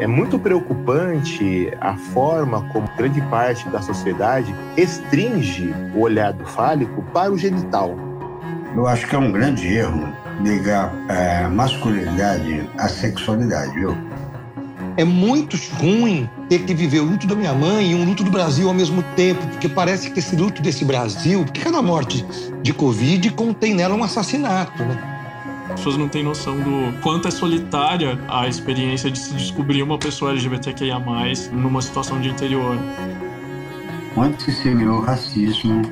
É muito preocupante a forma como grande parte da sociedade restringe o olhar do fálico para o genital. Eu acho que é um grande erro ligar é, masculinidade à sexualidade, viu? É muito ruim ter que viver o luto da minha mãe e um luto do Brasil ao mesmo tempo, porque parece que esse luto desse Brasil, porque cada morte de Covid contém nela um assassinato, né? As pessoas não têm noção do quanto é solitária a experiência de se descobrir uma pessoa LGBTQIA+, numa situação de interior. Onde se semeou o racismo,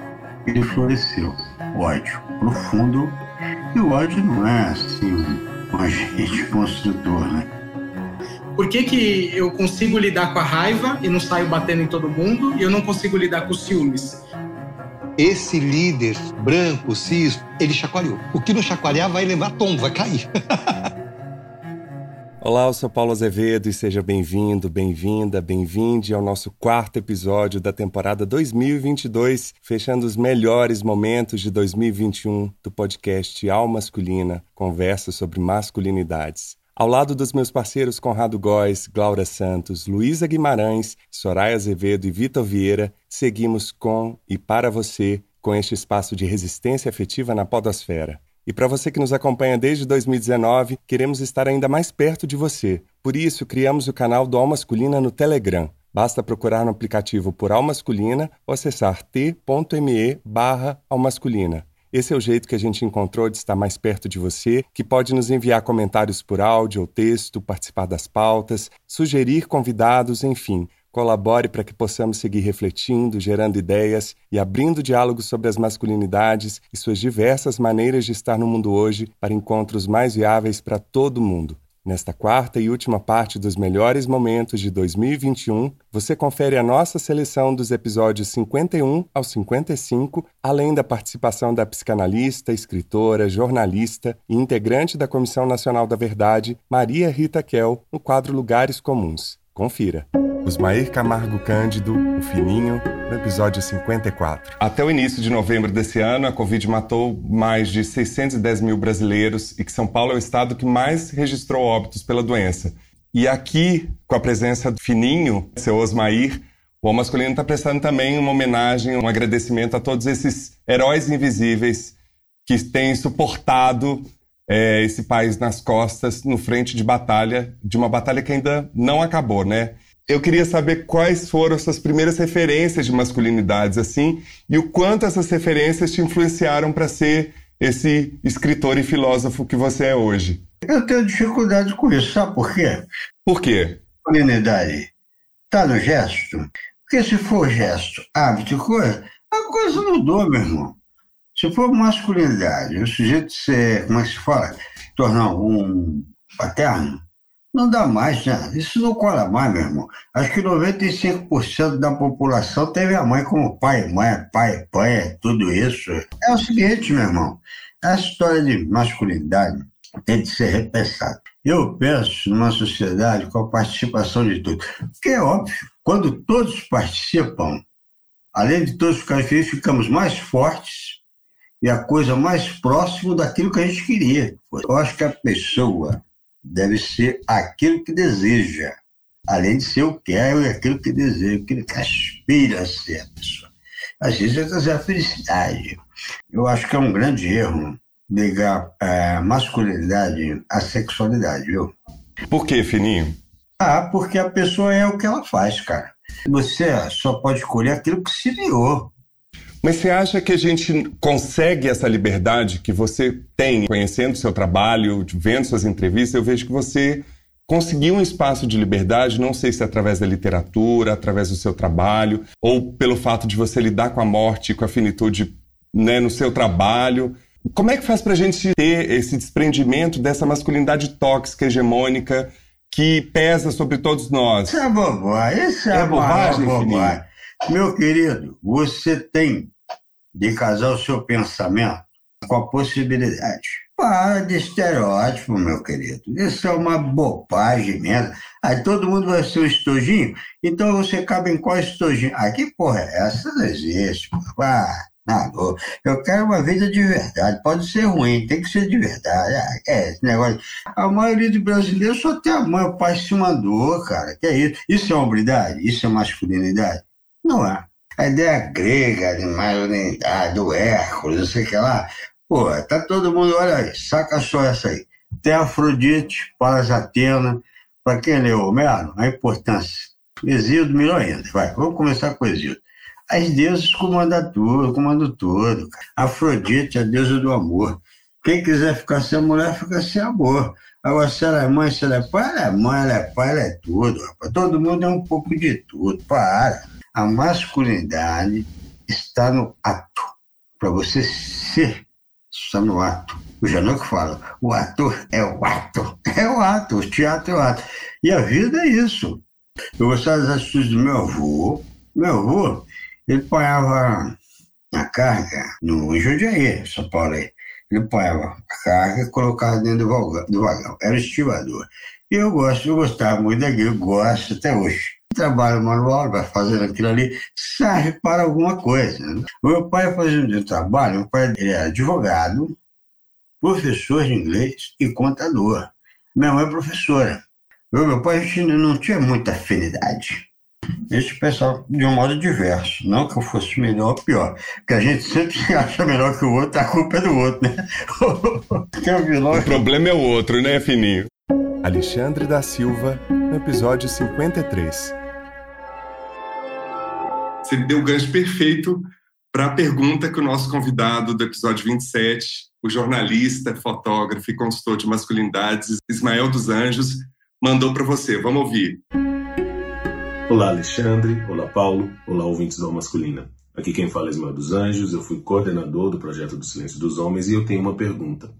ele floresceu. O ódio profundo, e o ódio não é, assim, um agente construtor, né? Por que, que eu consigo lidar com a raiva e não saio batendo em todo mundo e eu não consigo lidar com os ciúmes? Esse líder branco, cis, ele chacoalhou. O que não chacoalhar vai levar tombo, vai cair. Olá, eu sou Paulo Azevedo e seja bem-vindo, bem-vinda, bem-vinde ao nosso quarto episódio da temporada 2022, fechando os melhores momentos de 2021 do podcast Alma Masculina, conversa sobre masculinidades. Ao lado dos meus parceiros Conrado Góes, Glaura Santos, Luísa Guimarães, Soraya Azevedo e Vitor Vieira, seguimos com e para você com este espaço de resistência afetiva na podosfera. E para você que nos acompanha desde 2019, queremos estar ainda mais perto de você. Por isso, criamos o canal do Alma Masculina no Telegram. Basta procurar no aplicativo por Alma Masculina ou acessar t.me barra Almasculina. Esse é o jeito que a gente encontrou de estar mais perto de você, que pode nos enviar comentários por áudio ou texto, participar das pautas, sugerir convidados, enfim. Colabore para que possamos seguir refletindo, gerando ideias e abrindo diálogos sobre as masculinidades e suas diversas maneiras de estar no mundo hoje para encontros mais viáveis para todo mundo. Nesta quarta e última parte dos melhores momentos de 2021, você confere a nossa seleção dos episódios 51 ao 55, além da participação da psicanalista, escritora, jornalista e integrante da Comissão Nacional da Verdade, Maria Rita Kel, no quadro Lugares Comuns. Confira. Osmair Camargo Cândido, o Fininho, no episódio 54. Até o início de novembro desse ano, a Covid matou mais de 610 mil brasileiros e que São Paulo é o estado que mais registrou óbitos pela doença. E aqui, com a presença do Fininho, seu Osmair, o masculino está prestando também uma homenagem, um agradecimento a todos esses heróis invisíveis que têm suportado é, esse país nas costas, no frente de batalha, de uma batalha que ainda não acabou, né? Eu queria saber quais foram suas primeiras referências de masculinidades, assim, e o quanto essas referências te influenciaram para ser esse escritor e filósofo que você é hoje. Eu tenho dificuldade com isso, sabe por quê? Por quê? Masculinidade está no gesto. Porque se for gesto, hábito e coisa, a coisa mudou, meu irmão. Se for masculinidade, o sujeito ser, como é que se fala? Tornar um paterno, não dá mais, né? Isso não cola mais, meu irmão. Acho que 95% da população teve a mãe como pai, mãe, pai, pai, tudo isso. É o seguinte, meu irmão. A história de masculinidade tem de ser repensada. Eu penso numa sociedade com a participação de todos. Porque é óbvio, quando todos participam, além de todos ficarem felizes, ficamos mais fortes e a coisa mais próxima daquilo que a gente queria. Eu acho que a pessoa deve ser aquilo que deseja, além de ser o que é aquilo que deseja, aquilo que aspira a ser a pessoa. Às vezes é trazer a felicidade. Eu acho que é um grande erro ligar a é, masculinidade à sexualidade, viu? Por que, Fininho? Ah, porque a pessoa é o que ela faz, cara. Você só pode escolher aquilo que se criou. Mas você acha que a gente consegue essa liberdade que você tem, conhecendo seu trabalho, vendo suas entrevistas? Eu vejo que você conseguiu um espaço de liberdade, não sei se é através da literatura, através do seu trabalho, ou pelo fato de você lidar com a morte, com a finitude né, no seu trabalho. Como é que faz para a gente ter esse desprendimento dessa masculinidade tóxica, hegemônica, que pesa sobre todos nós? Isso é bobagem, isso é, é bobagem, bobagem. Meu querido, você tem de casar o seu pensamento com a possibilidade. Para de estereótipo, meu querido. Isso é uma bobagem mesmo. Aí todo mundo vai ser um estojinho, então você cabe em qual estojinho? Ah, que porra é essa? Não existe. Ah, Não, eu quero uma vida de verdade. Pode ser ruim, tem que ser de verdade. Ah, é, esse negócio. A maioria dos brasileiros só tem a mãe, o pai se mandou, cara. Que é isso? Isso é hombridade? Isso é masculinidade? Não é. A ideia grega de masculinidade, do Hércules, não sei o que lá. Pô, tá todo mundo, olha aí, saca só essa aí. Tem Afrodite, Palas Atena. Para quem leu Homero, a importância. Exíodo, melhor ainda. Vai, vamos começar com Exíodo. As deusas comandam tudo, comandam tudo. Afrodite, a deusa do amor. Quem quiser ficar sem mulher, fica sem amor. Agora, se ela é mãe, se ela é pai, ela é mãe, ela é pai, ela é tudo. Rapaz. Todo mundo é um pouco de tudo. Para. A masculinidade está no ato. Para você ser, está no ato. O Janot fala, o ator é o ato. É o ato, o teatro é o ato. E a vida é isso. Eu gostava das atitudes do meu avô. Meu avô, ele ponhava a carga no Jundiaí, São Paulo aí. Ele ponhava a carga e colocava dentro do vagão, do vagão. Era o estivador. E eu gosto, eu gostava muito daquilo, gosto até hoje. Trabalho manual, vai fazer aquilo ali, serve para alguma coisa. Né? O meu pai fazia um trabalho, meu pai era advogado, professor de inglês e contador. Minha mãe é professora. Eu, meu pai a gente não tinha muita afinidade esse pessoal de um modo diverso. Não que eu fosse melhor ou pior. Porque a gente sempre se acha melhor que o outro, a culpa é do outro, né? o, vilão... o problema é o outro, né, Fininho? Alexandre da Silva, no episódio 53. Você deu o gancho perfeito para a pergunta que o nosso convidado do episódio 27, o jornalista, fotógrafo e consultor de masculinidades, Ismael dos Anjos, mandou para você. Vamos ouvir. Olá, Alexandre. Olá, Paulo. Olá, ouvintes da Masculina. Aqui quem fala é Ismael dos Anjos. Eu fui coordenador do projeto do Silêncio dos Homens e eu tenho uma pergunta.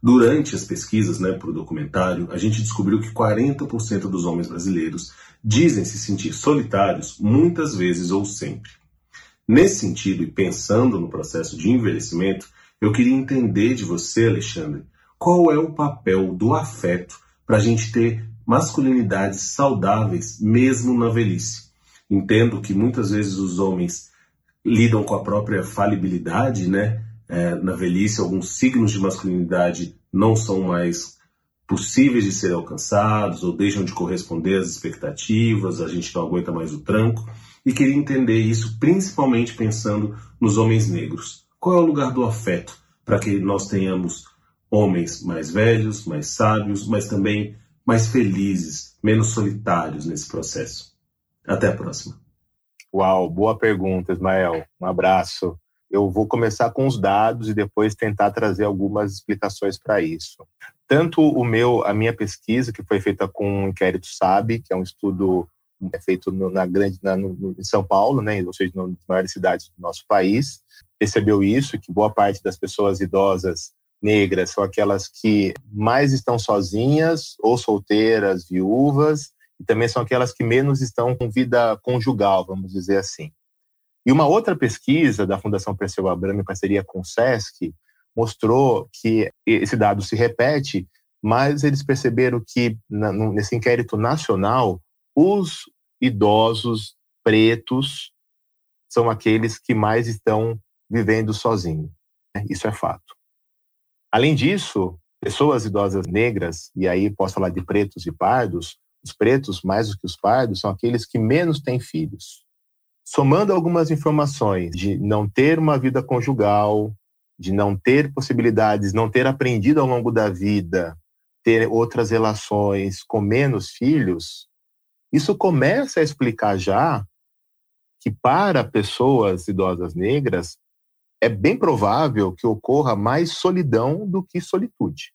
Durante as pesquisas né, para o documentário, a gente descobriu que 40% dos homens brasileiros dizem se sentir solitários muitas vezes ou sempre. Nesse sentido, e pensando no processo de envelhecimento, eu queria entender de você, Alexandre, qual é o papel do afeto para a gente ter masculinidades saudáveis mesmo na velhice. Entendo que muitas vezes os homens lidam com a própria falibilidade, né? É, na velhice, alguns signos de masculinidade não são mais possíveis de serem alcançados ou deixam de corresponder às expectativas, a gente não aguenta mais o tranco. E queria entender isso principalmente pensando nos homens negros. Qual é o lugar do afeto para que nós tenhamos homens mais velhos, mais sábios, mas também mais felizes, menos solitários nesse processo? Até a próxima. Uau, boa pergunta, Ismael. Um abraço. Eu vou começar com os dados e depois tentar trazer algumas explicações para isso. Tanto o meu, a minha pesquisa, que foi feita com o Inquérito SAB, que é um estudo é feito no, na grande, na, no, em São Paulo, né, ou seja, nas maiores cidades do nosso país, percebeu isso, que boa parte das pessoas idosas negras são aquelas que mais estão sozinhas ou solteiras, viúvas, e também são aquelas que menos estão com vida conjugal, vamos dizer assim. E uma outra pesquisa da Fundação Perseu Abramo em parceria com o SESC mostrou que esse dado se repete, mas eles perceberam que nesse inquérito nacional, os idosos pretos são aqueles que mais estão vivendo sozinhos. Isso é fato. Além disso, pessoas idosas negras, e aí posso falar de pretos e pardos, os pretos, mais do que os pardos, são aqueles que menos têm filhos. Somando algumas informações de não ter uma vida conjugal, de não ter possibilidades, não ter aprendido ao longo da vida, ter outras relações com menos filhos, isso começa a explicar já que para pessoas idosas negras, é bem provável que ocorra mais solidão do que solitude.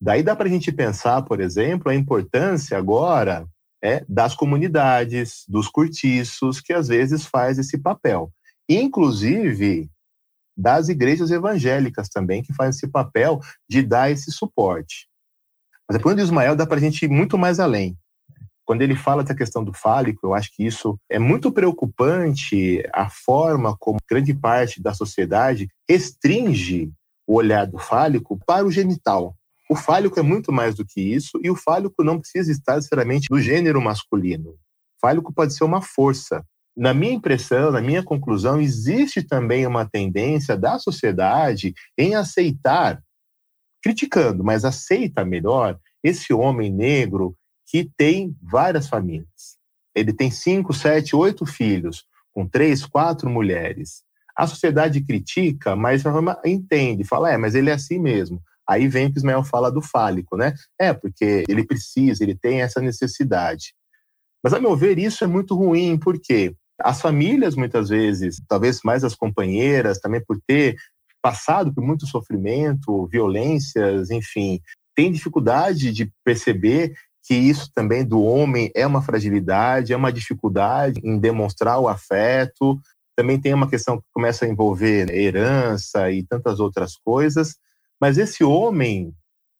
Daí dá para a gente pensar, por exemplo, a importância agora é, das comunidades, dos cortiços, que às vezes faz esse papel. Inclusive das igrejas evangélicas também, que fazem esse papel de dar esse suporte. Mas depois do Ismael dá para a gente ir muito mais além. Quando ele fala dessa questão do fálico, eu acho que isso é muito preocupante a forma como grande parte da sociedade restringe o olhar do fálico para o genital. O fálico é muito mais do que isso e o fálico não precisa estar necessariamente no gênero masculino. O fálico pode ser uma força, na minha impressão, na minha conclusão, existe também uma tendência da sociedade em aceitar, criticando, mas aceita melhor esse homem negro que tem várias famílias. Ele tem cinco, sete, oito filhos, com três, quatro mulheres. A sociedade critica, mas entende, fala, é, mas ele é assim mesmo. Aí vem o que Ismael fala do fálico, né? É, porque ele precisa, ele tem essa necessidade. Mas, a meu ver, isso é muito ruim, porque as famílias, muitas vezes, talvez mais as companheiras, também por ter passado por muito sofrimento, violências, enfim, têm dificuldade de perceber que isso também do homem é uma fragilidade, é uma dificuldade em demonstrar o afeto. Também tem uma questão que começa a envolver herança e tantas outras coisas. Mas esse homem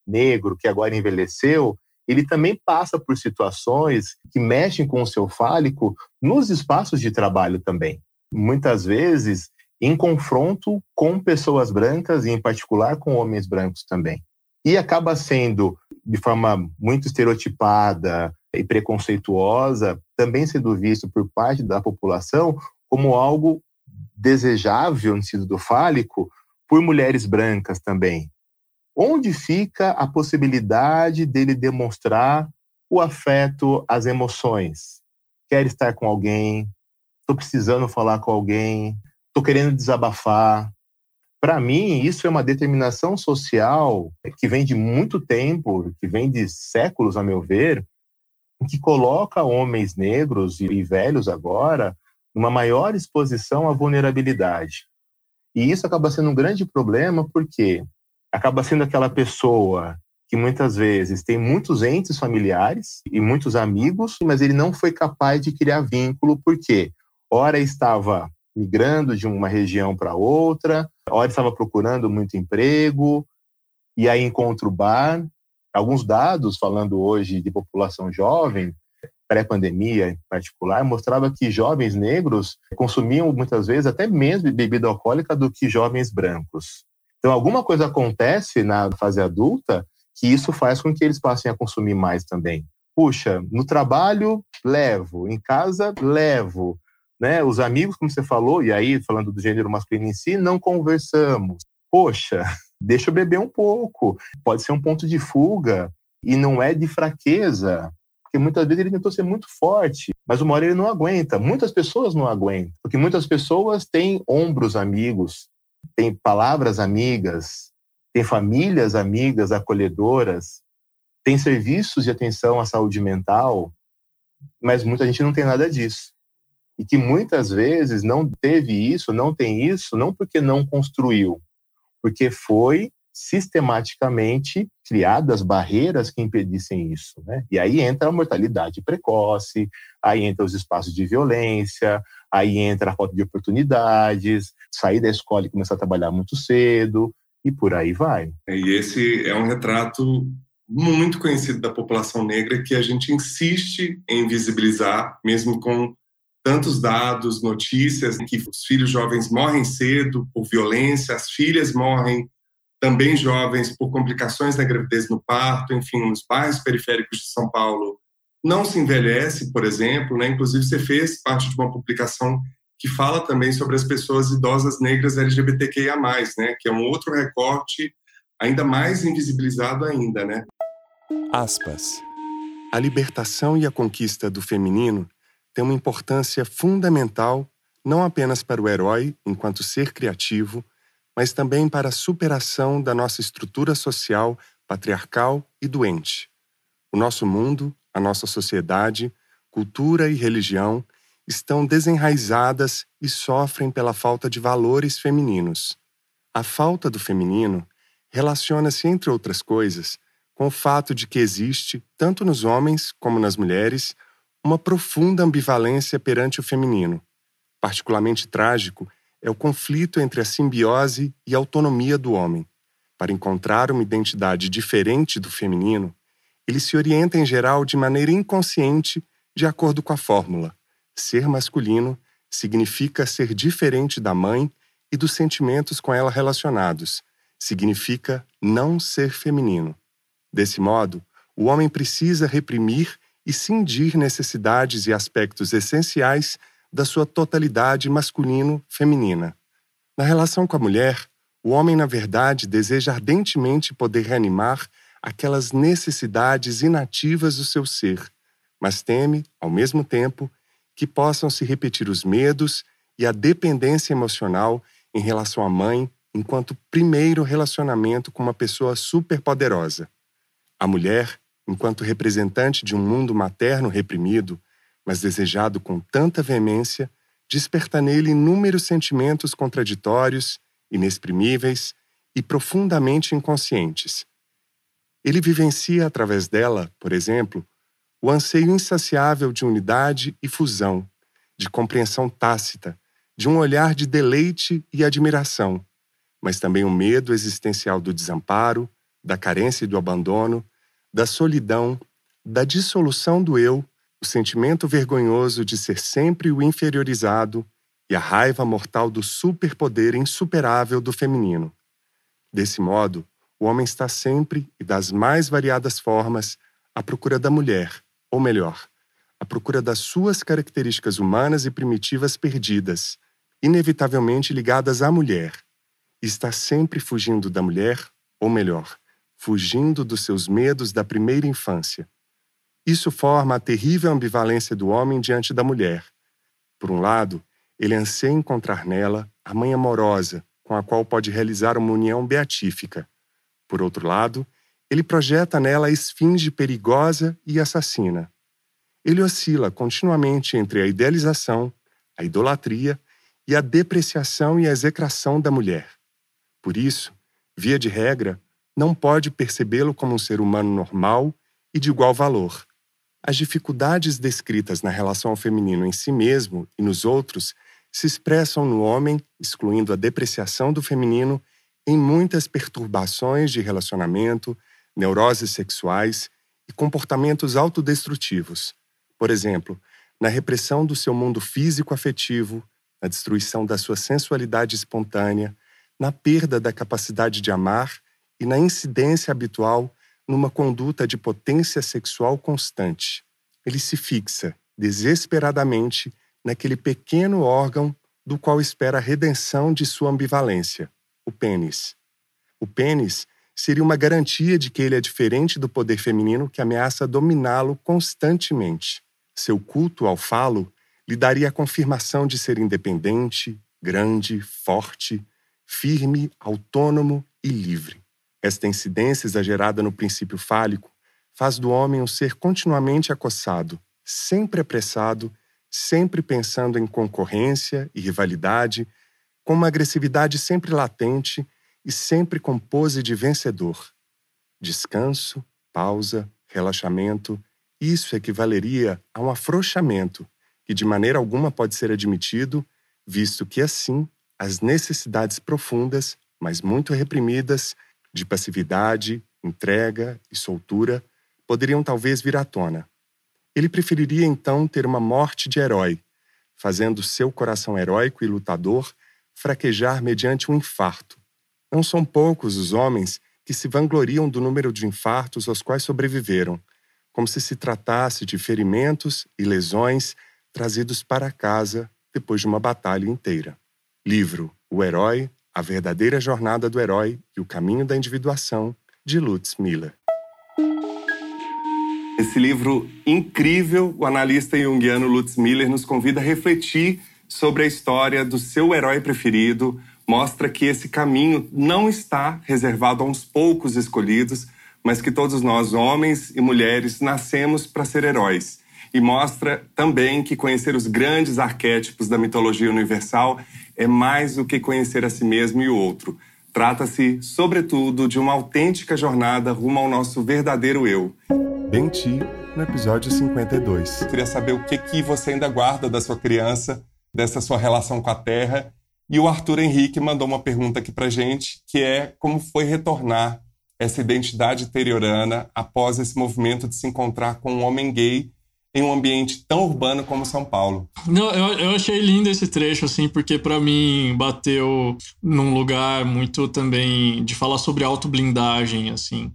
negro que agora envelheceu, ele também passa por situações que mexem com o seu fálico nos espaços de trabalho também. Muitas vezes em confronto com pessoas brancas e em particular com homens brancos também. E acaba sendo de forma muito estereotipada e preconceituosa, também sendo visto por parte da população como algo desejável no sentido fálico por mulheres brancas também. Onde fica a possibilidade dele demonstrar o afeto, as emoções? Quer estar com alguém, estou precisando falar com alguém, estou querendo desabafar, para mim, isso é uma determinação social que vem de muito tempo, que vem de séculos, a meu ver, que coloca homens negros e velhos agora numa maior exposição à vulnerabilidade. E isso acaba sendo um grande problema porque acaba sendo aquela pessoa que muitas vezes tem muitos entes familiares e muitos amigos, mas ele não foi capaz de criar vínculo porque ora estava migrando de uma região para outra, ora estava procurando muito emprego, e aí encontra o bar. Alguns dados, falando hoje de população jovem, pré-pandemia em particular, mostrava que jovens negros consumiam muitas vezes até menos bebida alcoólica do que jovens brancos. Então, alguma coisa acontece na fase adulta que isso faz com que eles passem a consumir mais também. Puxa, no trabalho, levo, em casa, levo, né? Os amigos, como você falou, e aí falando do gênero masculino em si, não conversamos. Poxa, deixa eu beber um pouco. Pode ser um ponto de fuga e não é de fraqueza, porque muitas vezes ele tentou ser muito forte, mas uma hora ele não aguenta. Muitas pessoas não aguentam, porque muitas pessoas têm ombros amigos, têm palavras amigas, têm famílias amigas acolhedoras, têm serviços de atenção à saúde mental, mas muita gente não tem nada disso e que muitas vezes não teve isso, não tem isso, não porque não construiu, porque foi sistematicamente criadas barreiras que impedissem isso, né? E aí entra a mortalidade precoce, aí entra os espaços de violência, aí entra a falta de oportunidades, sair da escola e começar a trabalhar muito cedo e por aí vai. E esse é um retrato muito conhecido da população negra que a gente insiste em visibilizar, mesmo com tantos dados, notícias que os filhos jovens morrem cedo por violência, as filhas morrem também jovens por complicações da gravidez no parto, enfim, nos bairros periféricos de São Paulo não se envelhece, por exemplo, né? Inclusive você fez parte de uma publicação que fala também sobre as pessoas idosas negras LGBTQIA+, né? Que é um outro recorte ainda mais invisibilizado ainda, né? Aspas. A libertação e a conquista do feminino tem uma importância fundamental não apenas para o herói enquanto ser criativo, mas também para a superação da nossa estrutura social patriarcal e doente. O nosso mundo, a nossa sociedade, cultura e religião estão desenraizadas e sofrem pela falta de valores femininos. A falta do feminino relaciona-se, entre outras coisas, com o fato de que existe, tanto nos homens como nas mulheres, uma profunda ambivalência perante o feminino. Particularmente trágico é o conflito entre a simbiose e a autonomia do homem. Para encontrar uma identidade diferente do feminino, ele se orienta em geral de maneira inconsciente de acordo com a fórmula: ser masculino significa ser diferente da mãe e dos sentimentos com ela relacionados, significa não ser feminino. Desse modo, o homem precisa reprimir e cindir necessidades e aspectos essenciais da sua totalidade masculino-feminina. Na relação com a mulher, o homem, na verdade, deseja ardentemente poder reanimar aquelas necessidades inativas do seu ser, mas teme, ao mesmo tempo, que possam se repetir os medos e a dependência emocional em relação à mãe enquanto primeiro relacionamento com uma pessoa superpoderosa. A mulher, enquanto representante de um mundo materno reprimido, mas desejado com tanta veemência, desperta nele inúmeros sentimentos contraditórios, inexprimíveis e profundamente inconscientes. Ele vivencia através dela, por exemplo, o anseio insaciável de unidade e fusão, de compreensão tácita, de um olhar de deleite e admiração, mas também o medo existencial do desamparo, da carência e do abandono, da solidão, da dissolução do eu, o sentimento vergonhoso de ser sempre o inferiorizado e a raiva mortal do superpoder insuperável do feminino. Desse modo, o homem está sempre e das mais variadas formas à procura da mulher, ou melhor, à procura das suas características humanas e primitivas perdidas, inevitavelmente ligadas à mulher, e está sempre fugindo da mulher, ou melhor, fugindo dos seus medos da primeira infância. Isso forma a terrível ambivalência do homem diante da mulher. Por um lado, ele anseia encontrar nela a mãe amorosa, com a qual pode realizar uma união beatífica. Por outro lado, ele projeta nela a esfinge perigosa e assassina. Ele oscila continuamente entre a idealização, a idolatria e a depreciação e a execração da mulher. Por isso, via de regra, não pode percebê-lo como um ser humano normal e de igual valor. As dificuldades descritas na relação ao feminino em si mesmo e nos outros se expressam no homem, excluindo a depreciação do feminino, em muitas perturbações de relacionamento, neuroses sexuais e comportamentos autodestrutivos. Por exemplo, na repressão do seu mundo físico-afetivo, na destruição da sua sensualidade espontânea, na perda da capacidade de amar e na incidência habitual numa conduta de potência sexual constante. Ele se fixa, desesperadamente, naquele pequeno órgão do qual espera a redenção de sua ambivalência, o pênis. O pênis seria uma garantia de que ele é diferente do poder feminino que ameaça dominá-lo constantemente. Seu culto ao falo lhe daria a confirmação de ser independente, grande, forte, firme, autônomo e livre. Esta incidência exagerada no princípio fálico faz do homem um ser continuamente acossado, sempre apressado, sempre pensando em concorrência e rivalidade, com uma agressividade sempre latente e sempre com pose de vencedor. Descanso, pausa, relaxamento, isso equivaleria a um afrouxamento que de maneira alguma pode ser admitido, visto que assim as necessidades profundas, mas muito reprimidas, de passividade, entrega e soltura, poderiam talvez vir à tona. Ele preferiria então ter uma morte de herói, fazendo seu coração heróico e lutador fraquejar mediante um infarto. Não são poucos os homens que se vangloriam do número de infartos aos quais sobreviveram, como se se tratasse de ferimentos e lesões trazidos para casa depois de uma batalha inteira. Livro O Herói, A Verdadeira Jornada do Herói e o Caminho da Individuação, de Lutz Miller. Esse livro incrível, o analista junguiano Lutz Miller nos convida a refletir sobre a história do seu herói preferido, mostra que esse caminho não está reservado a uns poucos escolhidos, mas que todos nós, homens e mulheres, nascemos para ser heróis e mostra também que conhecer os grandes arquétipos da mitologia universal é mais do que conhecer a si mesmo e o outro. Trata-se, sobretudo, de uma autêntica jornada rumo ao nosso verdadeiro eu. Bem ti, no episódio 52. Eu queria saber o que, que você ainda guarda da sua criança, dessa sua relação com a Terra. E o Arthur Henrique mandou uma pergunta aqui pra gente, que é como foi retornar essa identidade interiorana após esse movimento de se encontrar com um homem gay em um ambiente tão urbano como São Paulo. Não, eu, eu achei lindo esse trecho, assim, porque para mim bateu num lugar muito também de falar sobre autoblindagem, assim.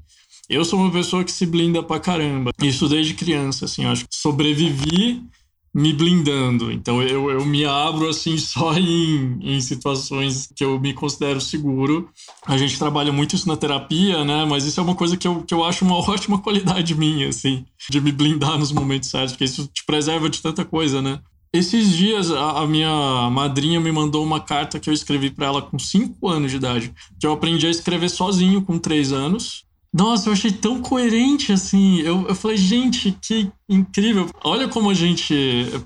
Eu sou uma pessoa que se blinda pra caramba. Isso desde criança, assim. Eu acho que sobrevivi me blindando. Então eu, eu me abro assim só em, em situações que eu me considero seguro. A gente trabalha muito isso na terapia, né? Mas isso é uma coisa que eu, que eu acho uma ótima qualidade minha, assim, de me blindar nos momentos certos, porque isso te preserva de tanta coisa, né? Esses dias a, a minha madrinha me mandou uma carta que eu escrevi para ela com 5 anos de idade, que eu aprendi a escrever sozinho com 3 anos. Nossa, eu achei tão coerente assim. Eu, eu falei, gente, que incrível. Olha como a gente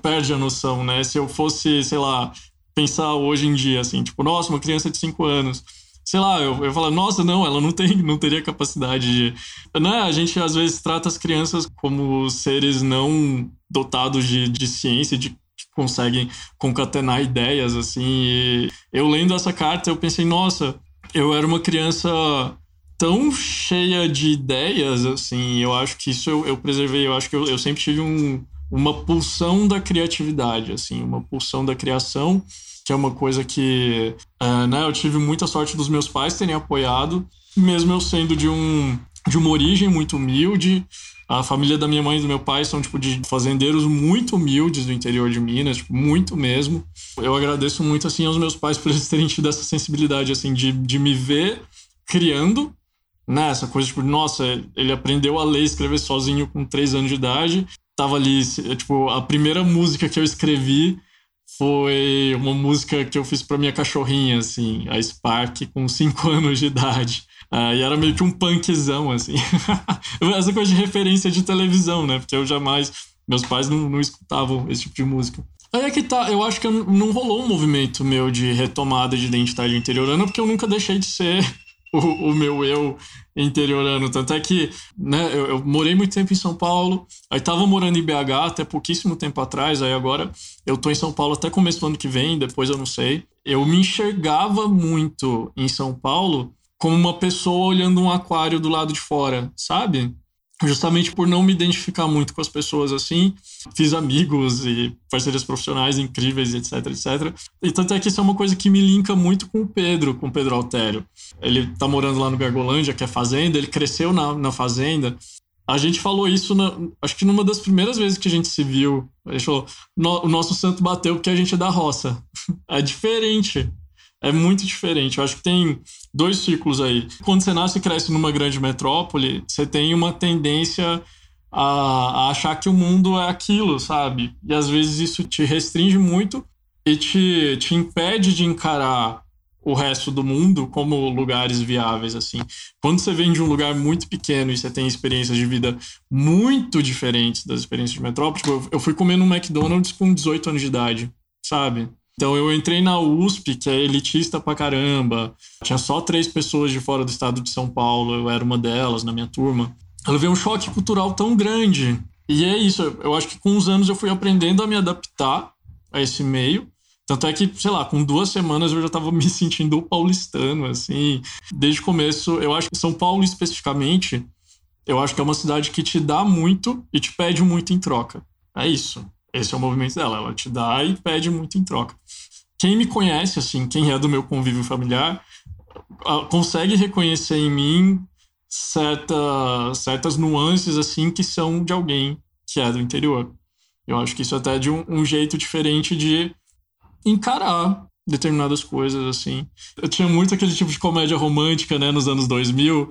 perde a noção, né? Se eu fosse, sei lá, pensar hoje em dia, assim, tipo, nossa, uma criança de 5 anos. Sei lá, eu, eu falo, nossa, não, ela não tem, não teria capacidade de. Né? A gente às vezes trata as crianças como seres não dotados de, de ciência, de que conseguem concatenar ideias, assim. E eu lendo essa carta, eu pensei, nossa, eu era uma criança tão cheia de ideias, assim, eu acho que isso eu, eu preservei, eu acho que eu, eu sempre tive um, uma pulsão da criatividade, assim, uma pulsão da criação, que é uma coisa que, é, né, eu tive muita sorte dos meus pais terem apoiado, mesmo eu sendo de um de uma origem muito humilde, a família da minha mãe e do meu pai são, tipo, de fazendeiros muito humildes do interior de Minas, tipo, muito mesmo. Eu agradeço muito, assim, aos meus pais por eles terem tido essa sensibilidade, assim, de, de me ver criando né? Essa coisa, tipo, nossa, ele aprendeu a ler e escrever sozinho com três anos de idade. Tava ali, tipo, a primeira música que eu escrevi foi uma música que eu fiz para minha cachorrinha, assim, a Spark, com cinco anos de idade. Uh, e era meio que um punkzão, assim. Essa coisa de referência de televisão, né? Porque eu jamais. Meus pais não, não escutavam esse tipo de música. Aí é que tá, eu acho que não rolou um movimento meu de retomada de identidade interiorana, porque eu nunca deixei de ser o, o, meu eu interiorano. Tanto é que né, eu, eu, morei muito tempo em São Paulo, aí tava morando em BH até pouquíssimo tempo atrás, aí agora eu tô em São Paulo até começo do ano que vem, depois eu não sei. Eu me enxergava muito em São Paulo como uma pessoa olhando um aquário do lado de fora, sabe? Justamente por não me identificar muito com as pessoas assim. Fiz amigos e parcerias profissionais incríveis, etc, etc. E tanto é que isso é uma coisa que me linka muito com o Pedro, com o Pedro Altério. Ele tá morando lá no Gargolândia, que é fazenda, ele cresceu na, na fazenda. A gente falou isso, na, acho que numa das primeiras vezes que a gente se viu. A gente falou, no, o nosso santo bateu porque a gente é da roça. é diferente. É muito diferente. Eu acho que tem dois ciclos aí. Quando você nasce e cresce numa grande metrópole, você tem uma tendência a, a, achar que o mundo é aquilo, sabe? E às vezes isso te restringe muito e te, te impede de encarar o resto do mundo como lugares viáveis, assim. Quando você vem de um lugar muito pequeno e você tem experiências de vida muito diferentes das experiências de metrópole, tipo, eu fui comer no McDonald's com 18 anos de idade, sabe? Então eu entrei na USP, que é elitista pra caramba. Tinha só três pessoas de fora do estado de São Paulo, eu era uma delas na minha turma. Ela veio um choque cultural tão grande. E é isso, eu acho que com os anos eu fui aprendendo a me adaptar a esse meio. Tanto é que, sei lá, com duas semanas eu já tava me sentindo paulistano, assim. Desde o começo, eu acho que São Paulo especificamente, eu acho que é uma cidade que te dá muito e te pede muito em troca. É isso. Esse é o movimento dela. Ela te dá e pede muito em troca. Quem me conhece, assim, quem é do meu convívio familiar, consegue reconhecer em mim certa, certas nuances, assim, que são de alguém que é do interior. Eu acho que isso até é de um, um jeito diferente de encarar determinadas coisas, assim. Eu tinha muito aquele tipo de comédia romântica, né, nos anos 2000,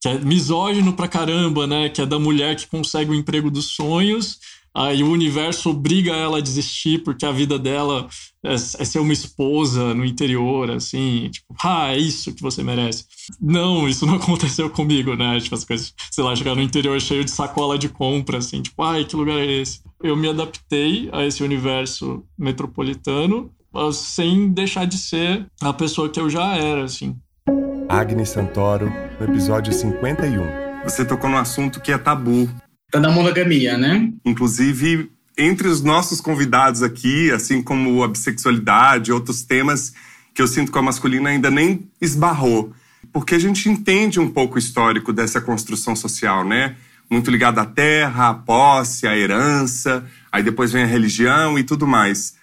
que é misógino pra caramba, né, que é da mulher que consegue o emprego dos sonhos aí o universo obriga ela a desistir porque a vida dela é, é, ser uma esposa no interior, assim, tipo, ah, é isso que você merece. Não, isso não aconteceu comigo, né? Tipo, as coisas, sei lá, chegar no interior cheio de sacola de compra, assim, tipo, ai, que lugar é esse? Eu me adaptei a esse universo metropolitano sem deixar de ser a pessoa que eu já era, assim. Agnes Santoro, no episódio 51. Você tocou num assunto que é tabu da monogamia, né? Inclusive, entre os nossos convidados aqui, assim como a bissexualidade, outros temas que eu sinto que a masculina ainda nem esbarrou. Porque a gente entende um pouco o histórico dessa construção social, né? Muito ligado à terra, à posse, à herança, aí depois vem a religião e tudo mais.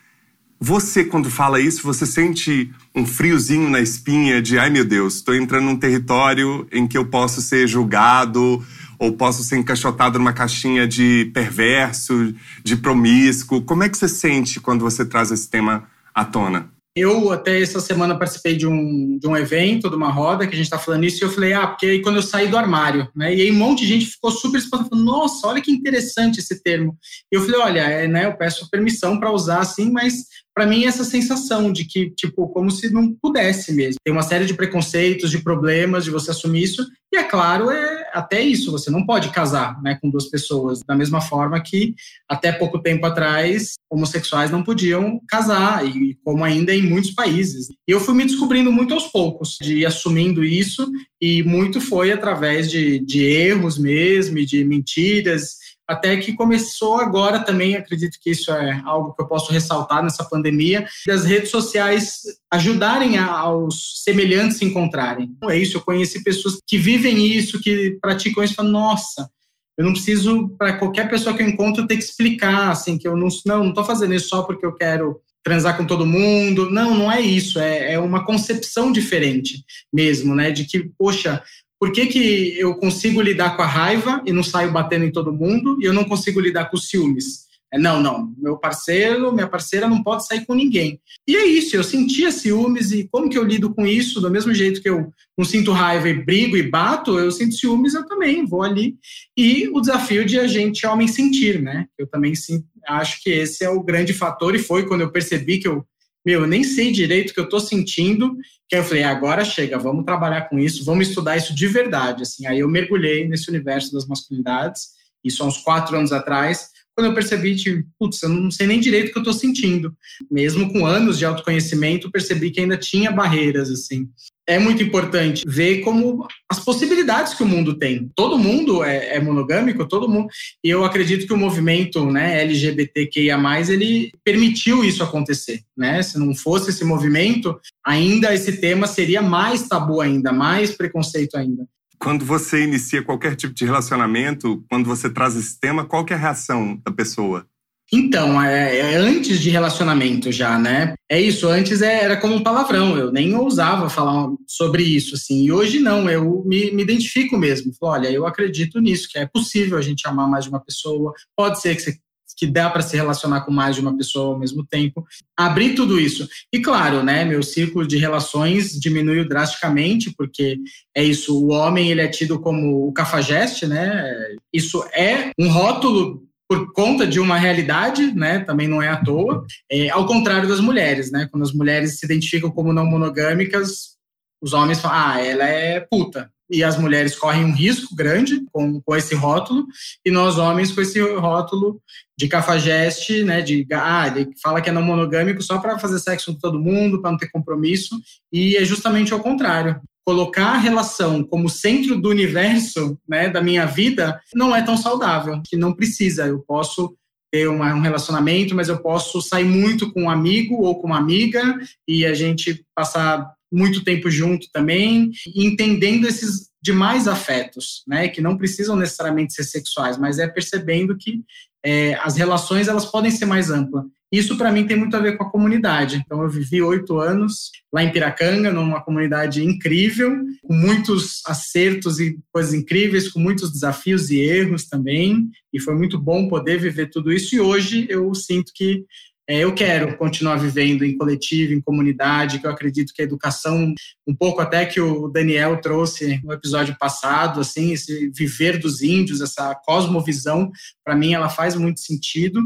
Você, quando fala isso, você sente um friozinho na espinha de, ai meu Deus, estou entrando num território em que eu posso ser julgado, Ou posso ser encaixotado numa caixinha de perverso, de promíscuo? Como é que você sente quando você traz esse tema à tona? Eu até essa semana participei de um, de um evento, de uma roda, que a gente está falando isso, e eu falei, ah, porque aí quando eu saí do armário, né? E aí um monte de gente ficou super espantado, falando, nossa, olha que interessante esse termo. E eu falei, olha, é, né, eu peço permissão para usar assim, mas para mim essa sensação de que, tipo, como se não pudesse mesmo. Tem uma série de preconceitos, de problemas de você assumir isso, e é claro, é até isso, você não pode casar, né, com duas pessoas, da mesma forma que até pouco tempo atrás homossexuais não podiam casar e como ainda em muitos países. E eu fui me descobrindo muito aos poucos, de assumindo isso e muito foi através de, de erros mesmo, de mentiras até que começou agora também, acredito que isso é algo que eu posso ressaltar nessa pandemia, das redes sociais ajudarem aos semelhantes se encontrarem. Então é isso, eu conheci pessoas que vivem isso, que praticam isso, falam, nossa, eu não preciso, para qualquer pessoa que eu encontro, ter que explicar, assim, que eu não estou não, não fazendo isso só porque eu quero transar com todo mundo. Não, não é isso. É, é uma concepção diferente mesmo, né? De que, poxa, por que, que eu consigo lidar com a raiva e não saio batendo em todo mundo e eu não consigo lidar com os ciúmes? É, não, não, meu parceiro, minha parceira não pode sair com ninguém. E é isso, eu sentia ciúmes e como que eu lido com isso? Do mesmo jeito que eu não sinto raiva e brigo e bato, eu sinto ciúmes, eu também vou ali. E o desafio de a gente, homem, sentir, né? Eu também sinto, acho que esse é o grande fator e foi quando eu percebi que eu meu, eu nem sei direito o que eu estou sentindo, que aí eu falei, agora chega, vamos trabalhar com isso, vamos estudar isso de verdade, assim, aí eu mergulhei nesse universo das masculinidades, isso há uns quatro anos atrás, quando eu percebi, tipo, putz, eu não sei nem direito o que eu estou sentindo. Mesmo com anos de autoconhecimento, percebi que ainda tinha barreiras, assim é muito importante ver como as possibilidades que o mundo tem. Todo mundo é, é, monogâmico, todo mundo. E eu acredito que o movimento né, LGBTQIA, ele permitiu isso acontecer. Né? Se não fosse esse movimento, ainda esse tema seria mais tabu ainda, mais preconceito ainda. Quando você inicia qualquer tipo de relacionamento, quando você traz esse tema, qual é a reação da pessoa? Então, é, é, antes de relacionamento já, né? É isso, antes é, era como um palavrão, eu nem ousava falar sobre isso, assim. E hoje não, eu me, me identifico mesmo. Falo, olha, eu acredito nisso, que é possível a gente amar mais de uma pessoa, pode ser que você que dá para se relacionar com mais de uma pessoa ao mesmo tempo. Abrir tudo isso. E claro, né, meu círculo de relações diminuiu drasticamente, porque é isso, o homem ele é tido como o cafajeste, né? Isso é um rótulo por conta de uma realidade, né, também não é à toa, é, ao contrário das mulheres, né, quando as mulheres se identificam como não monogâmicas, os homens falam, ah, ela é puta, e as mulheres correm um risco grande com, com esse rótulo, e nós homens com esse rótulo de cafajeste, né, de ah, ele fala que é não monogâmico só para fazer sexo com todo mundo, para não ter compromisso, e é justamente ao contrário colocar a relação como centro do universo, né, da minha vida, não é tão saudável, que não precisa. Eu posso ter uma, um relacionamento, mas eu posso sair muito com um amigo ou com uma amiga e a gente passar muito tempo junto também, entendendo esses demais afetos, né, que não precisam necessariamente ser sexuais, mas é percebendo que é, as relações elas podem ser mais amplas. Isso para mim tem muito a ver com a comunidade. Então eu vivi oito anos lá em Piracanga, numa comunidade incrível, com muitos acertos e coisas incríveis, com muitos desafios e erros também. E foi muito bom poder viver tudo isso. E hoje eu sinto que é, eu quero continuar vivendo em coletivo, em comunidade, que eu acredito que a educação, um pouco até que o Daniel trouxe no episódio passado, assim, esse viver dos índios, essa cosmovisão, para mim ela faz muito sentido.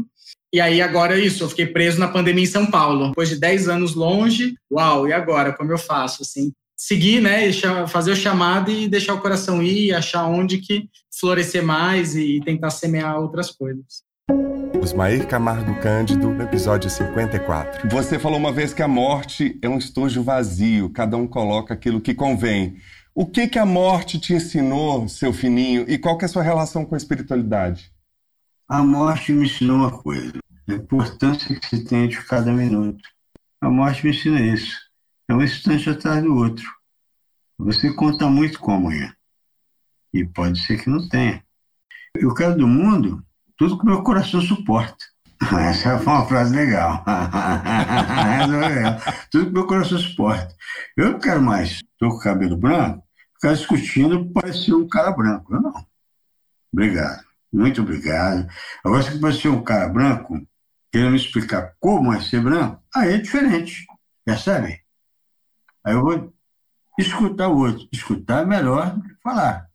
E aí agora é isso, eu fiquei preso na pandemia em São Paulo. Depois de 10 anos longe, uau, e agora como eu faço assim? Seguir, né, fazer o chamado e deixar o coração ir, achar onde que florescer mais e tentar semear outras coisas. Osmair Camargo Cândido, episódio 54. Você falou uma vez que a morte é um estojo vazio, cada um coloca aquilo que convém. O que que a morte te ensinou, seu fininho, e qual que é a sua relação com a espiritualidade? A morte me ensinou uma coisa, a importância que se tem de cada minuto. A morte me ensina isso. É um instante atrás do outro. Você conta muito com amanhã. E pode ser que não tenha. Eu quero do mundo tudo que meu coração suporta. Essa foi uma frase legal. tudo que meu coração suporta. Eu não quero mais. Estou com cabelo branco, ficar discutindo parecer um cara branco. Eu não. Obrigado. Muito obrigado. Agora, se você é um cara branco, querendo me explicar como é ser branco, aí é diferente. Percebe? Aí eu vou escutar o outro. Escutar é melhor do que falar.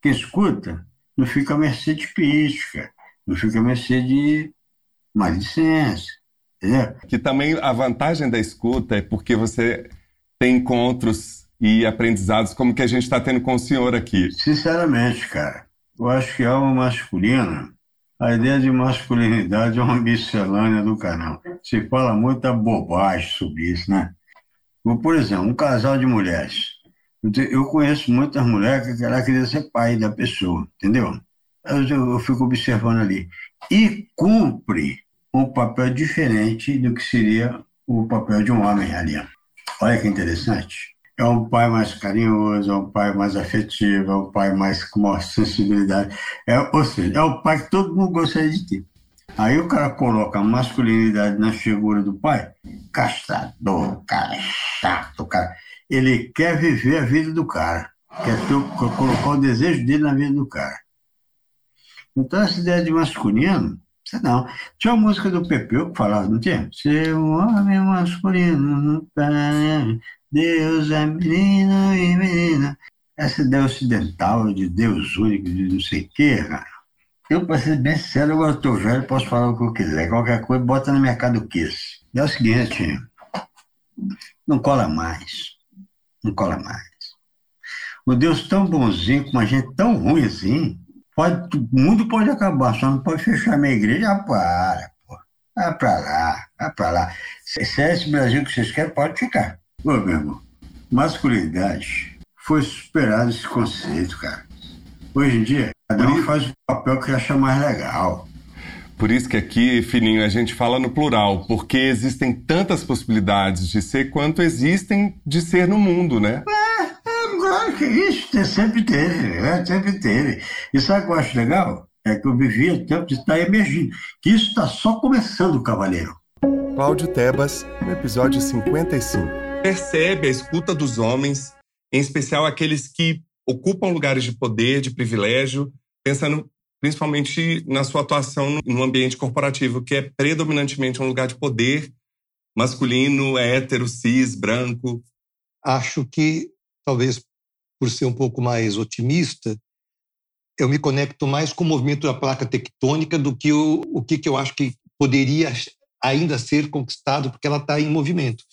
Quem escuta não fica a mercê de crítica, não fica a mercê de malicência. Entendeu? Que também a vantagem da escuta é porque você tem encontros e aprendizados como que a gente está tendo com o senhor aqui. Sinceramente, cara, eu acho que a alma masculina, a ideia de masculinidade é uma miscelânea do canal. Se fala muita bobagem sobre isso, né? Por exemplo, um casal de mulheres. Eu conheço muitas mulheres que ela queria ser pai da pessoa, entendeu? Eu, eu fico observando ali. E cumpre um papel diferente do que seria o papel de um homem ali. Olha que interessante. É um pai mais carinhoso, é um pai mais afetivo, é um pai mais com uma sensibilidade. É, ou seja, é o pai que todo mundo gostaria de ter. Aí o cara coloca a masculinidade na figura do pai, castrador, cara chato, cara. Ele quer viver a vida do cara, quer ter, colocar o desejo dele na vida do cara. Então essa ideia de masculino, você não. Tinha uma música do Pepeu que falava, não tinha? Ser um homem masculino, Deus é menino e menina. Essa ideia ocidental de Deus único, de não sei o quê, cara eu, para ser bem sincero, agora estou velho, posso falar o que eu quiser. Qualquer coisa, bota no mercado Kiss. É o seguinte, não cola mais. Não cola mais. O Deus tão bonzinho, com uma gente tão ruim assim, pode, o mundo pode acabar, só não pode fechar minha igreja. Ah, para, pô. Vai para lá, vai para lá. Se é esse Brasil que vocês querem, pode ficar. Ô, meu irmão, masculinidade foi superado esse conceito, cara. Hoje em dia, cada um faz o papel que acha mais legal. Por isso que aqui, Fininho, a gente fala no plural, porque existem tantas possibilidades de ser quanto existem de ser no mundo, né? É, é claro que isso sempre teve, é, sempre teve. E sabe o que eu acho legal? É que eu vivia tempo de estar emergindo. Que isso está só começando, cavaleiro. Cláudio Tebas, no episódio 55. Percebe a escuta dos homens, em especial aqueles que ocupam lugares de poder, de privilégio, pensando principalmente na sua atuação no ambiente corporativo, que é predominantemente um lugar de poder masculino, hétero, cis, branco. Acho que, talvez por ser um pouco mais otimista, eu me conecto mais com o movimento da placa tectônica do que o, o que, que eu acho que poderia ainda ser conquistado, porque ela está em movimento.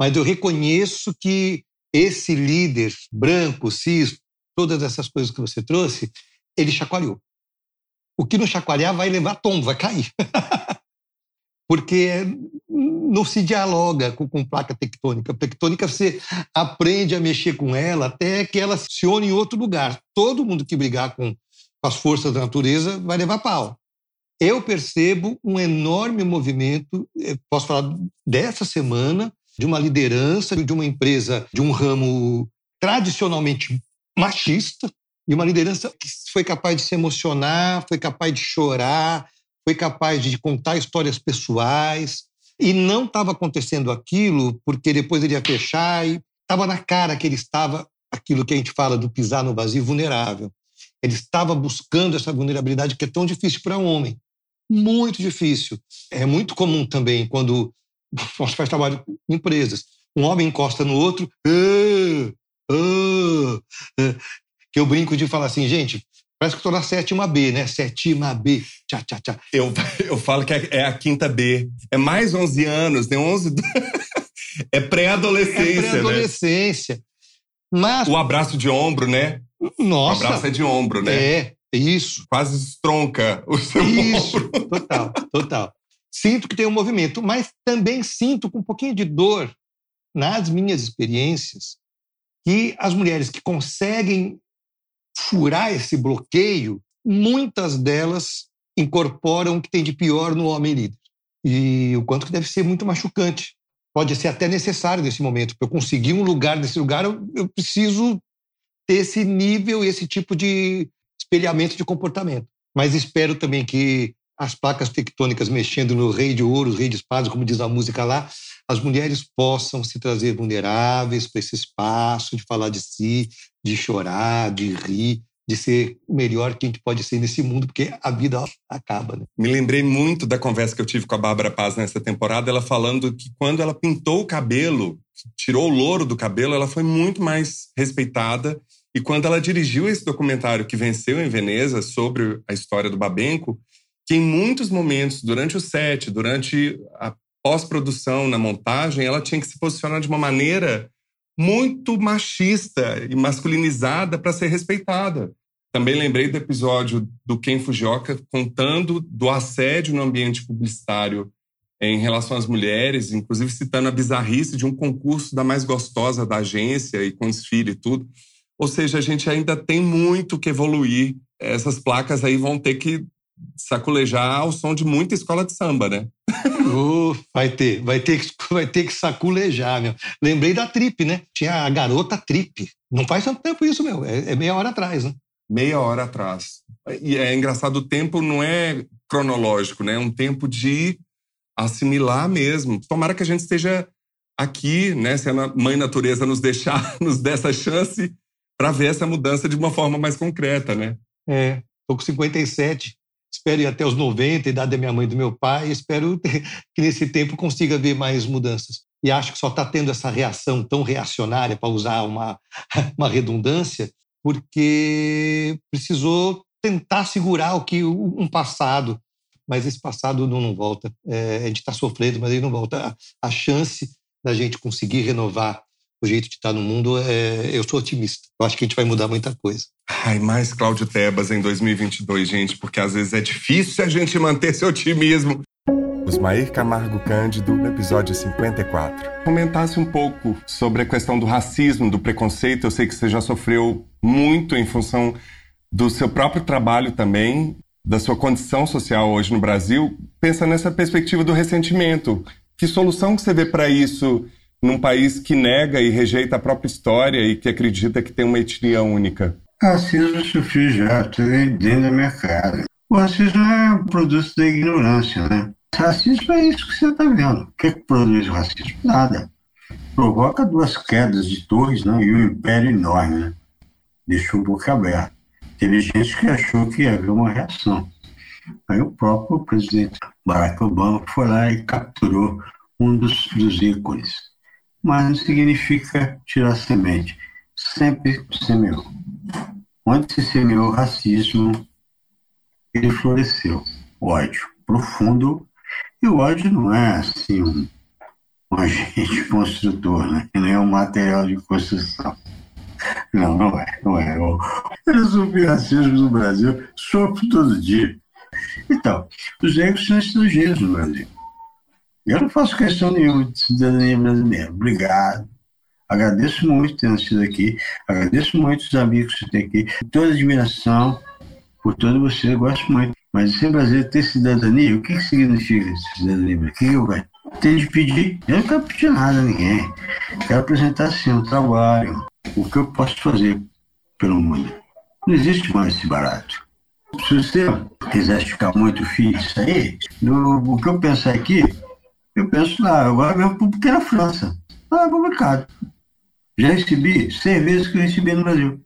Mas eu reconheço que esse líder branco, cis, todas essas coisas que você trouxe, ele chacoalhou. O que não chacoalhar vai levar tombo, vai cair. Porque não se dialoga com, com, placa tectônica. Tectônica você aprende a mexer com ela até que ela se une em outro lugar. Todo mundo que brigar com, com as forças da natureza vai levar pau. Eu percebo um enorme movimento, eh, posso falar dessa semana, de uma liderança de uma empresa de um ramo tradicionalmente machista e uma liderança que foi capaz de se emocionar, foi capaz de chorar, foi capaz de contar histórias pessoais e não estava acontecendo aquilo porque depois ele ia fechar e estava na cara que ele estava aquilo que a gente fala do pisar no vazio vulnerável. Ele estava buscando essa vulnerabilidade que é tão difícil para um homem. Muito difícil. É muito comum também quando nós faz trabalho com empresas. Um homem encosta no outro, ah, ah, ah, que eu brinco de falar assim, gente, parece que estou na sétima B, né? Sétima B, tchá, tchá, tchá. Eu, eu falo que é, é a quinta B. É mais 11 anos, tem 11... é pré-adolescência, É né? pré-adolescência. Né? Mas... O abraço de ombro, né? Nossa! O abraço é de ombro, né? É, isso. Quase estronca o seu isso. ombro. Total, total. Sinto que tem um movimento, mas também sinto com um pouquinho de dor nas minhas experiências que as mulheres que conseguem furar esse bloqueio, muitas delas incorporam o que tem de pior no homem líder. E o quanto que deve ser muito machucante. Pode ser até necessário nesse momento. Para eu conseguir um lugar nesse lugar, eu, eu preciso ter esse nível, esse tipo de espelhamento de comportamento. Mas espero também que as placas tectônicas mexendo no rei de ouro, rei de espadas, como diz a música lá, as mulheres possam se trazer vulneráveis para esse espaço de falar de si, de chorar, de rir, de ser o melhor que a gente pode ser nesse mundo, porque a vida acaba. Né? Me lembrei muito da conversa que eu tive com a Bárbara Paz nessa temporada, ela falando que quando ela pintou o cabelo, tirou o louro do cabelo, ela foi muito mais respeitada. E quando ela dirigiu esse documentário que venceu em Veneza sobre a história do Babenco, que em muitos momentos, durante o set, durante a pós-produção, na montagem, ela tinha que se posicionar de uma maneira muito machista e masculinizada para ser respeitada. Também lembrei do episódio do Ken Fujioka contando do assédio no ambiente publicitário em relação às mulheres, inclusive citando a bizarrice de um concurso da mais gostosa da agência e com desfile e tudo. Ou seja, a gente ainda tem muito que evoluir. Essas placas aí vão ter que saculejar ao som de muita escola de samba, né? Uh, vai ter, vai ter, que, vai ter que saculejar, meu. Lembrei da Trip, né? Tinha a garota Trip. Não faz tanto tempo isso, meu. É, é meia hora atrás, né? Meia hora atrás. E é engraçado, o tempo não é cronológico, né? É um tempo de assimilar mesmo. Tomara que a gente esteja aqui, né? Se a mãe natureza nos deixar, nos der essa chance para ver essa mudança de uma forma mais concreta, né? É, tô com 57 espero ir até os 90, idade da minha mãe e do meu pai, espero que nesse tempo consiga ver mais mudanças. E acho que só está tendo essa reação tão reacionária, para usar uma, uma redundância, porque precisou tentar segurar o que um passado, mas esse passado não, não volta. É, a gente está sofrendo, mas ele não volta. A, a chance da gente conseguir renovar o jeito de estar no mundo, é, eu sou otimista. Eu acho que a gente vai mudar muita coisa. Ai, mais Cláudio Tebas em 2022, gente, porque às vezes é difícil a gente manter esse otimismo. Osmair Camargo Cândido, no episódio 54. Comentasse um pouco sobre a questão do racismo, do preconceito. Eu sei que você já sofreu muito em função do seu próprio trabalho também, da sua condição social hoje no Brasil. Pensa nessa perspectiva do ressentimento. Que solução que você vê para isso num país que nega e rejeita a própria história e que acredita que tem uma etnia única? Racismo sofri já, dentro da minha cara. O racismo é um produto da ignorância, né? Racismo é isso que você está vendo. O que, é que produz o racismo? Nada. Provoca duas quedas de torres né? e um império enorme. Né? Deixou boca aberta. Teve gente que achou que ia haver uma reação. Aí o próprio presidente Barack Obama foi lá e capturou um dos, dos ícones mas não significa tirar semente. Sempre semeou. Onde se semeou racismo, ele floresceu. Ódio profundo. E o ódio não é assim um, um agente construtor, né? é um material de construção. Não, não é, não é. Eu, eu sofri racismo no Brasil, sofro todo dia. Então, os negros são estrangeiros no Brasil. Eu não faço questão nenhuma de cidadania brasileira. Obrigado. Agradeço muito ter nascido aqui. Agradeço muito os amigos que tem aqui. Toda admiração por todos vocês. Gosto muito. Mas ser brasileiro ter cidadania, o que, que significa cidadania? O que, que eu vai? Tem de pedir? Eu não quero pedir nada a ninguém. Quero apresentar sim um trabalho. O que eu posso fazer pelo mundo. Não existe mais esse barato. Se você quiser ficar muito fixo aí, o que eu penso aqui eu penso, lá, agora mesmo publiquei na França. Ah, é publicado. Já recebi seis vezes que eu recebi no Brasil.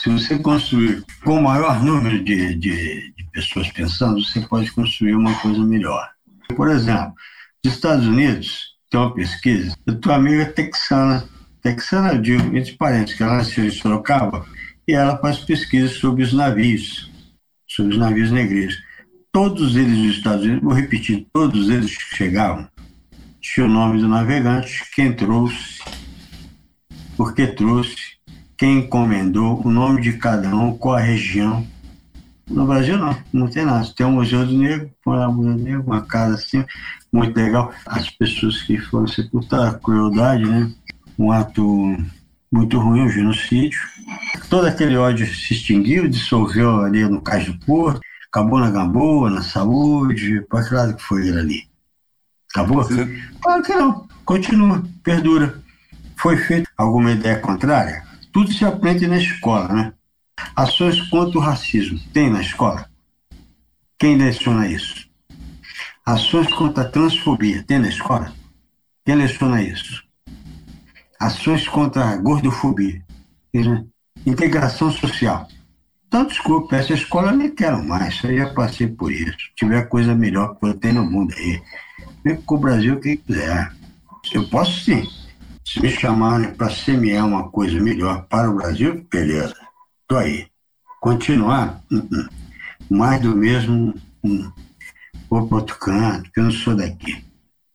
Se você construir com o maior número de, de, de pessoas pensando, você pode construir uma coisa melhor. Por exemplo, nos Estados Unidos, tem uma pesquisa, a tua amiga texana, texana, eu digo, entre parênteses, que ela nasceu em Sorocaba, e ela faz pesquisas sobre os navios, sobre os navios negreiros todos eles dos Estados Unidos, vou repetir, todos eles que chegavam, tinha o nome do navegante, quem trouxe, por que trouxe, quem encomendou, o nome de cada um, qual a região. No Brasil não, não tem nada. Tem um Museu do Negro, o Museu do Negro, uma casa assim, muito legal. As pessoas que foram sepultadas, crueldade, né? Um ato muito ruim, um genocídio. Todo aquele ódio se extinguiu, dissolveu ali no Cais do Porto, Acabou na Gamboa, na saúde? Para que lado que foi ele ali? Acabou? Sim. Claro que não. Continua, perdura. Foi feita alguma ideia contrária? Tudo se aprende na escola, né? Ações contra o racismo. Tem na escola? Quem leciona isso? Ações contra a transfobia. Tem na escola? Quem leciona isso? Ações contra a gordofobia. Integração social. Então, desculpa, essa escola eu nem quero mais, eu já passei por isso. Se tiver coisa melhor que eu tenho no mundo aí, vem com o Brasil quem quiser. Eu posso sim. Se me chamarem para semear uma coisa melhor para o Brasil, beleza. Estou aí. Continuar, uh -uh. mais do mesmo, uh. vou para outro canto, que eu não sou daqui.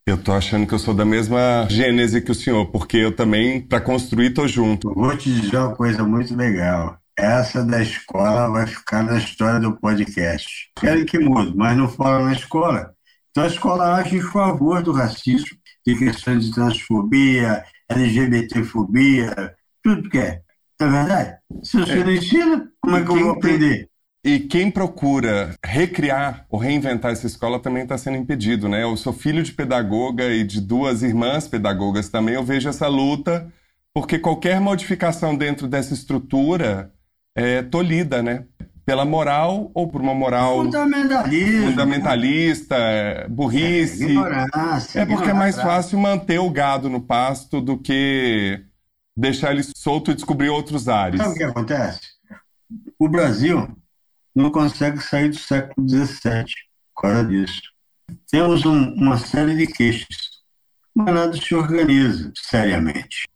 Eu tô achando que eu sou da mesma gênese que o senhor, porque eu também, para construir, tô junto. vou te dizer uma coisa muito legal. Essa da escola vai ficar na história do podcast. Querem que mude, mas não fala na escola. Então a escola age em favor do racismo, de questões de transfobia, LGBTfobia, tudo que é. Não é verdade? Se você é. não ensina, como é que eu vou aprender? E quem procura recriar ou reinventar essa escola também está sendo impedido, né? Eu sou filho de pedagoga e de duas irmãs pedagogas também. Eu vejo essa luta porque qualquer modificação dentro dessa estrutura é tolhida, né? Pela moral ou por uma moral fundamentalista, é, burrice. É, é porque é mais fácil manter o gado no pasto do que deixar ele solto e descobrir outros ares. Sabe o que acontece? O Brasil não consegue sair do século XVII por causa disso. Temos um, uma série de queixas, mas nada se organiza seriamente.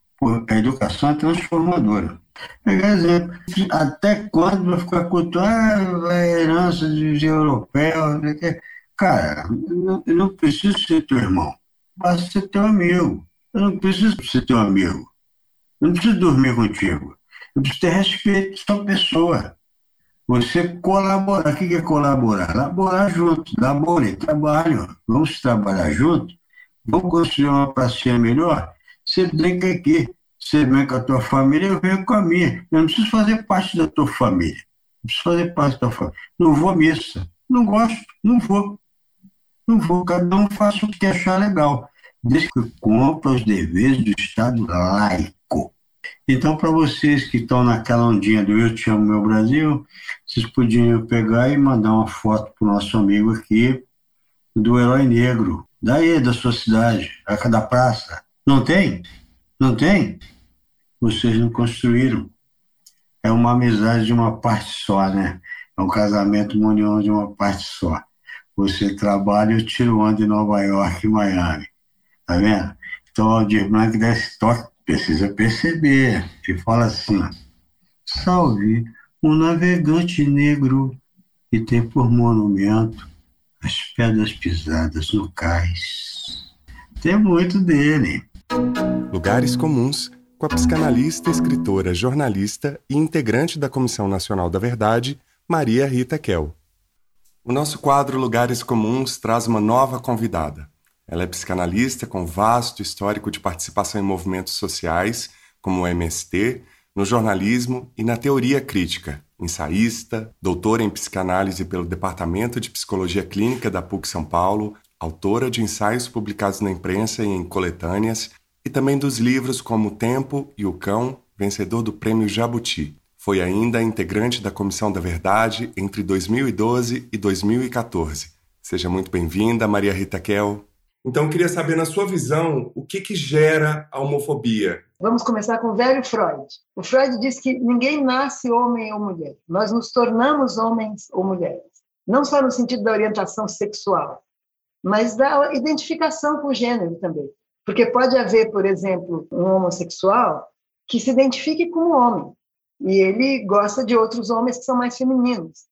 A educação é transformadora. Exemplo, até quando vai ficar cultuado ah, a herança dos europeus? Cara, eu não preciso ser teu irmão, basta ser teu amigo. Eu não preciso ser teu amigo. Eu não preciso dormir contigo. Eu preciso ter respeito à sua pessoa. Você colaborar. O que é colaborar? Laborar junto, labore, trabalho. Vamos trabalhar junto? Vamos construir uma pracinha melhor? Você brinca aqui. Você vem com a tua família, eu venho com a minha. Eu não preciso fazer parte da tua família. Não preciso fazer parte da tua família. Não vou à missa. Não gosto, não vou. Não vou. Cada um faça o que achar legal. Desde que cumpra os deveres do Estado laico. Então, para vocês que estão naquela ondinha do Eu Te Amo Meu Brasil, vocês podiam pegar e mandar uma foto para o nosso amigo aqui, do Herói Negro, daí, da sua cidade, da praça. Não tem? Não tem? Vocês não construíram. É uma amizade de uma parte só, né? É um casamento, uma união de uma parte só. Você trabalha eu tiro onda em Nova York e Miami. Tá vendo? Então, o Aldir Blanc desse toque precisa perceber e fala assim: salve um navegante negro que tem por monumento as pedras pisadas no cais. Tem muito dele. Lugares Comuns, com a psicanalista, escritora, jornalista e integrante da Comissão Nacional da Verdade, Maria Rita Kel. O nosso quadro Lugares Comuns traz uma nova convidada. Ela é psicanalista com vasto histórico de participação em movimentos sociais, como o MST, no jornalismo e na teoria crítica, ensaísta, doutora em psicanálise pelo Departamento de Psicologia Clínica da PUC São Paulo, autora de ensaios publicados na imprensa e em coletâneas, e também dos livros como O Tempo e O Cão, vencedor do Prêmio Jabuti. Foi ainda integrante da Comissão da Verdade entre 2012 e 2014. Seja muito bem-vinda, Maria Rita Kel. Então, eu queria saber, na sua visão, o que, que gera a homofobia? Vamos começar com o velho Freud. O Freud diz que ninguém nasce homem ou mulher, nós nos tornamos homens ou mulheres. Não só no sentido da orientação sexual, mas da identificação com o gênero também. Porque pode haver, por exemplo, um homossexual que se identifique como homem e ele gosta de outros homens que são mais femininos.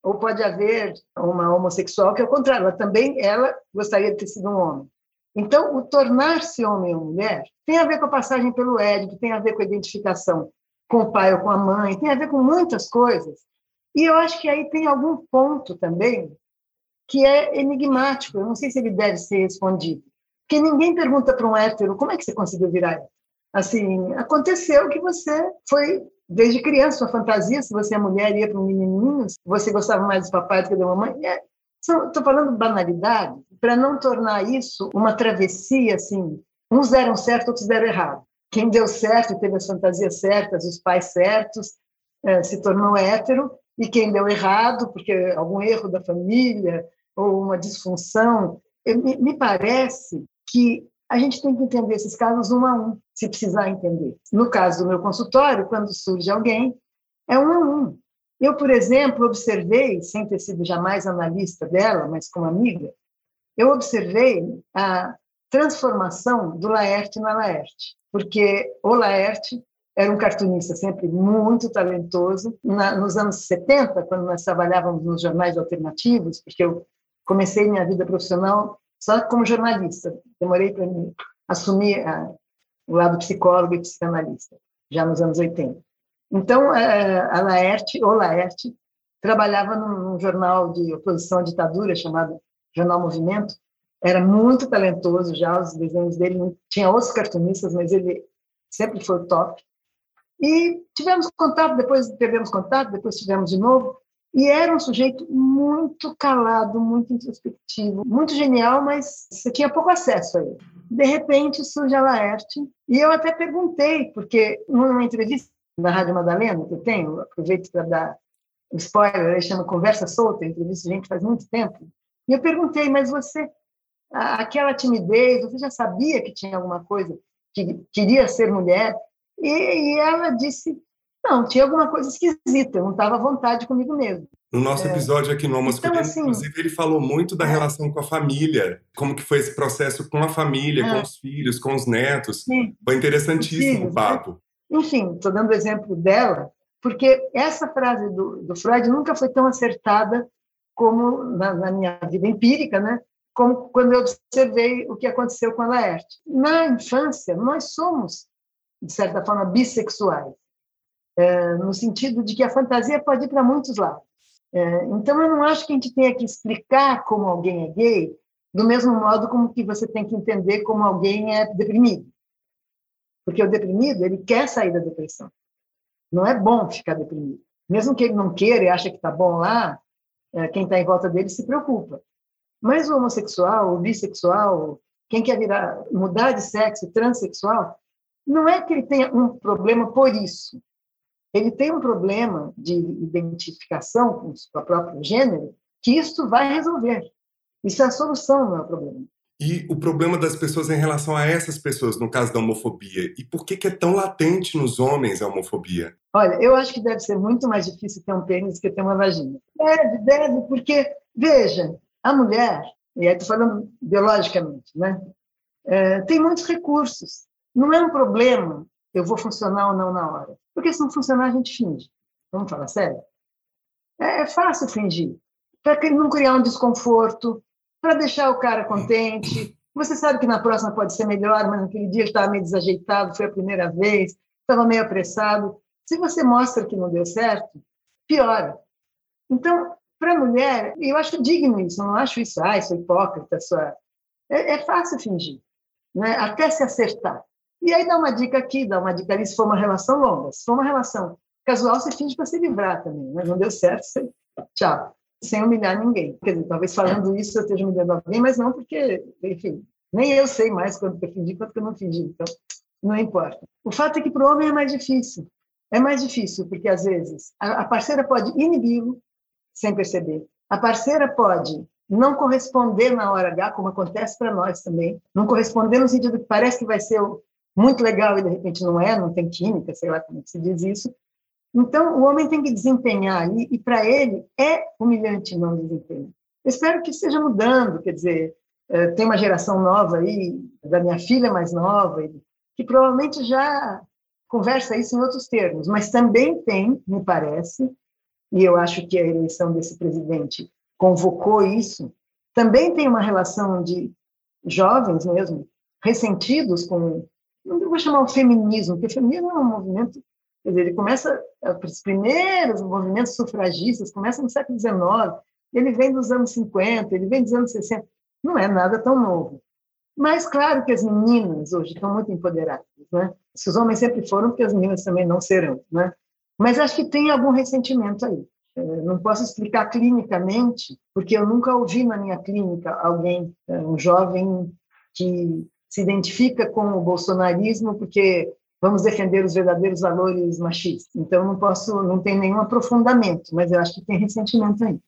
Ou pode haver uma homossexual que, ao contrário, ela também ela gostaria de ter sido um homem. Então, o tornar-se homem ou mulher tem a ver com a passagem pelo Édipo, tem a ver com a identificação com o pai ou com a mãe, tem a ver com muitas coisas. E eu acho que aí tem algum ponto também que é enigmático, eu não sei se ele deve ser respondido. Porque ninguém pergunta para um hétero como é que você conseguiu virar hétero. Assim, aconteceu que você foi desde criança, sua fantasia, se você é mulher ia para um menininho, você gostava mais do papai do que da mamãe. Estou é, falando banalidade para não tornar isso uma travessia assim. Uns deram certo, outros deram errado. Quem deu certo teve as fantasias certas, os pais certos, é, se tornou hétero, e quem deu errado, porque algum erro da família ou uma disfunção, me, me parece que a gente tem que entender esses casos um a um, se precisar entender. No caso do meu consultório, quando surge alguém, é um a um. Eu, por exemplo, observei, sem ter sido jamais analista dela, mas como amiga, eu observei a transformação do Laerte na Laerte, porque o Laerte era um cartunista sempre muito talentoso. Na, nos anos 70, quando nós trabalhávamos nos jornais alternativos, porque eu comecei minha vida profissional só como jornalista, demorei para assumir a, o lado psicólogo e psicanalista, já nos anos 80. Então, é, a Laerte, o Laerte, trabalhava num jornal de oposição à ditadura chamado Jornal Movimento, era muito talentoso já, os desenhos dele, tinha outros cartunistas, mas ele sempre foi top. E tivemos contato, depois perdemos contato, depois tivemos de novo, e era um sujeito muito calado, muito introspectivo, muito genial, mas você tinha pouco acesso a ele. De repente surge a Laerte, e eu até perguntei, porque numa entrevista na Rádio Madalena, que eu tenho, aproveito para dar um spoiler, chama Conversa Solta, entrevista gente faz muito tempo, e eu perguntei, mas você, aquela timidez, você já sabia que tinha alguma coisa, que queria ser mulher? E, e ela disse, não, tinha alguma coisa esquisita, eu não estava à vontade comigo mesmo. No nosso é. episódio aqui no Almoço então, assim, inclusive, ele falou muito da é. relação com a família, como que foi esse processo com a família, é. com os filhos, com os netos. Sim. Foi interessantíssimo filhos, o papo. Enfim, estou dando o exemplo dela, porque essa frase do, do Freud nunca foi tão acertada como na, na, minha vida empírica, né? como quando eu observei o que aconteceu com a Laerte. Na infância, nós somos, de certa forma, bissexuais, é, no sentido de que a fantasia pode ir para muitos lados. É, então, eu não acho que a gente tenha que explicar como alguém é gay do mesmo modo como que você tem que entender como alguém é deprimido. Porque o deprimido, ele quer sair da depressão. Não é bom ficar deprimido. Mesmo que ele não queira e ache que está bom lá, é, quem está em volta dele se preocupa. Mas o homossexual, o bissexual, quem quer virar, mudar de sexo, transexual, não é que ele tenha um problema por isso. Ele tem um problema de identificação com o próprio gênero que isso vai resolver. Isso é a solução, não é o problema. E o problema das pessoas em relação a essas pessoas, no caso da homofobia? E por que, que é tão latente nos homens a homofobia? Olha, eu acho que deve ser muito mais difícil ter um pênis que ter uma vagina. Deve, deve, porque, veja, a mulher, e aí estou falando biologicamente, né? É, tem muitos recursos. Não é um problema eu vou funcionar ou não na hora. Porque se não funcionar, a gente finge. Vamos falar sério? É, é fácil fingir. Para não criar um desconforto, para deixar o cara contente. Você sabe que na próxima pode ser melhor, mas naquele dia estava meio desajeitado, foi a primeira vez, estava meio apressado. Se você mostra que não deu certo, piora. Então, para a mulher, eu acho digno isso, não acho isso, ah, é hipócrita, sua... É, é fácil fingir, né? até se acertar. E aí dá uma dica aqui, dá uma dica ali, se for uma relação longa. Se for uma relação casual, você finge para se livrar também, né? não deu certo, você... tchau sem humilhar ninguém. Quer dizer, talvez falando isso eu esteja humilhando alguém, mas não porque, enfim, nem eu sei mais quando eu fingi quanto eu não fingi, então não importa. O fato é que para o homem é mais difícil. É mais difícil porque, às vezes, a parceira pode inibi-lo sem perceber. A parceira pode não corresponder na hora H, como acontece para nós também. Não corresponder no sentido que parece que vai ser muito legal e, de repente, não é, não tem química, sei lá como se diz isso. Então, o homem tem que desempenhar ali, e para ele é humilhante não desempenhar. espero que esteja mudando, quer dizer, eh, tem uma geração nova aí, da minha filha mais nova, que provavelmente já conversa isso em outros termos, mas também tem, me parece, e eu acho que a eleição desse presidente convocou isso, também tem uma relação de jovens mesmo, ressentidos com, não vou chamar o feminismo, porque o feminismo é um movimento Quer dizer, ele começa, os primeiros movimentos sufragistas começam no século XIX, ele vem dos anos 50, ele vem dos anos 60, não é nada tão novo. Mas claro que as meninas hoje estão muito empoderadas, né? Se os homens sempre foram, porque as meninas também não serão, né? Mas acho que tem algum ressentimento aí. É, não posso explicar clinicamente, porque eu nunca ouvi na minha clínica alguém, é, um jovem que se identifica com o bolsonarismo porque vamos defender os verdadeiros valores machistas. Então não posso, não tem nenhum aprofundamento, mas eu acho que tem ressentimento aí.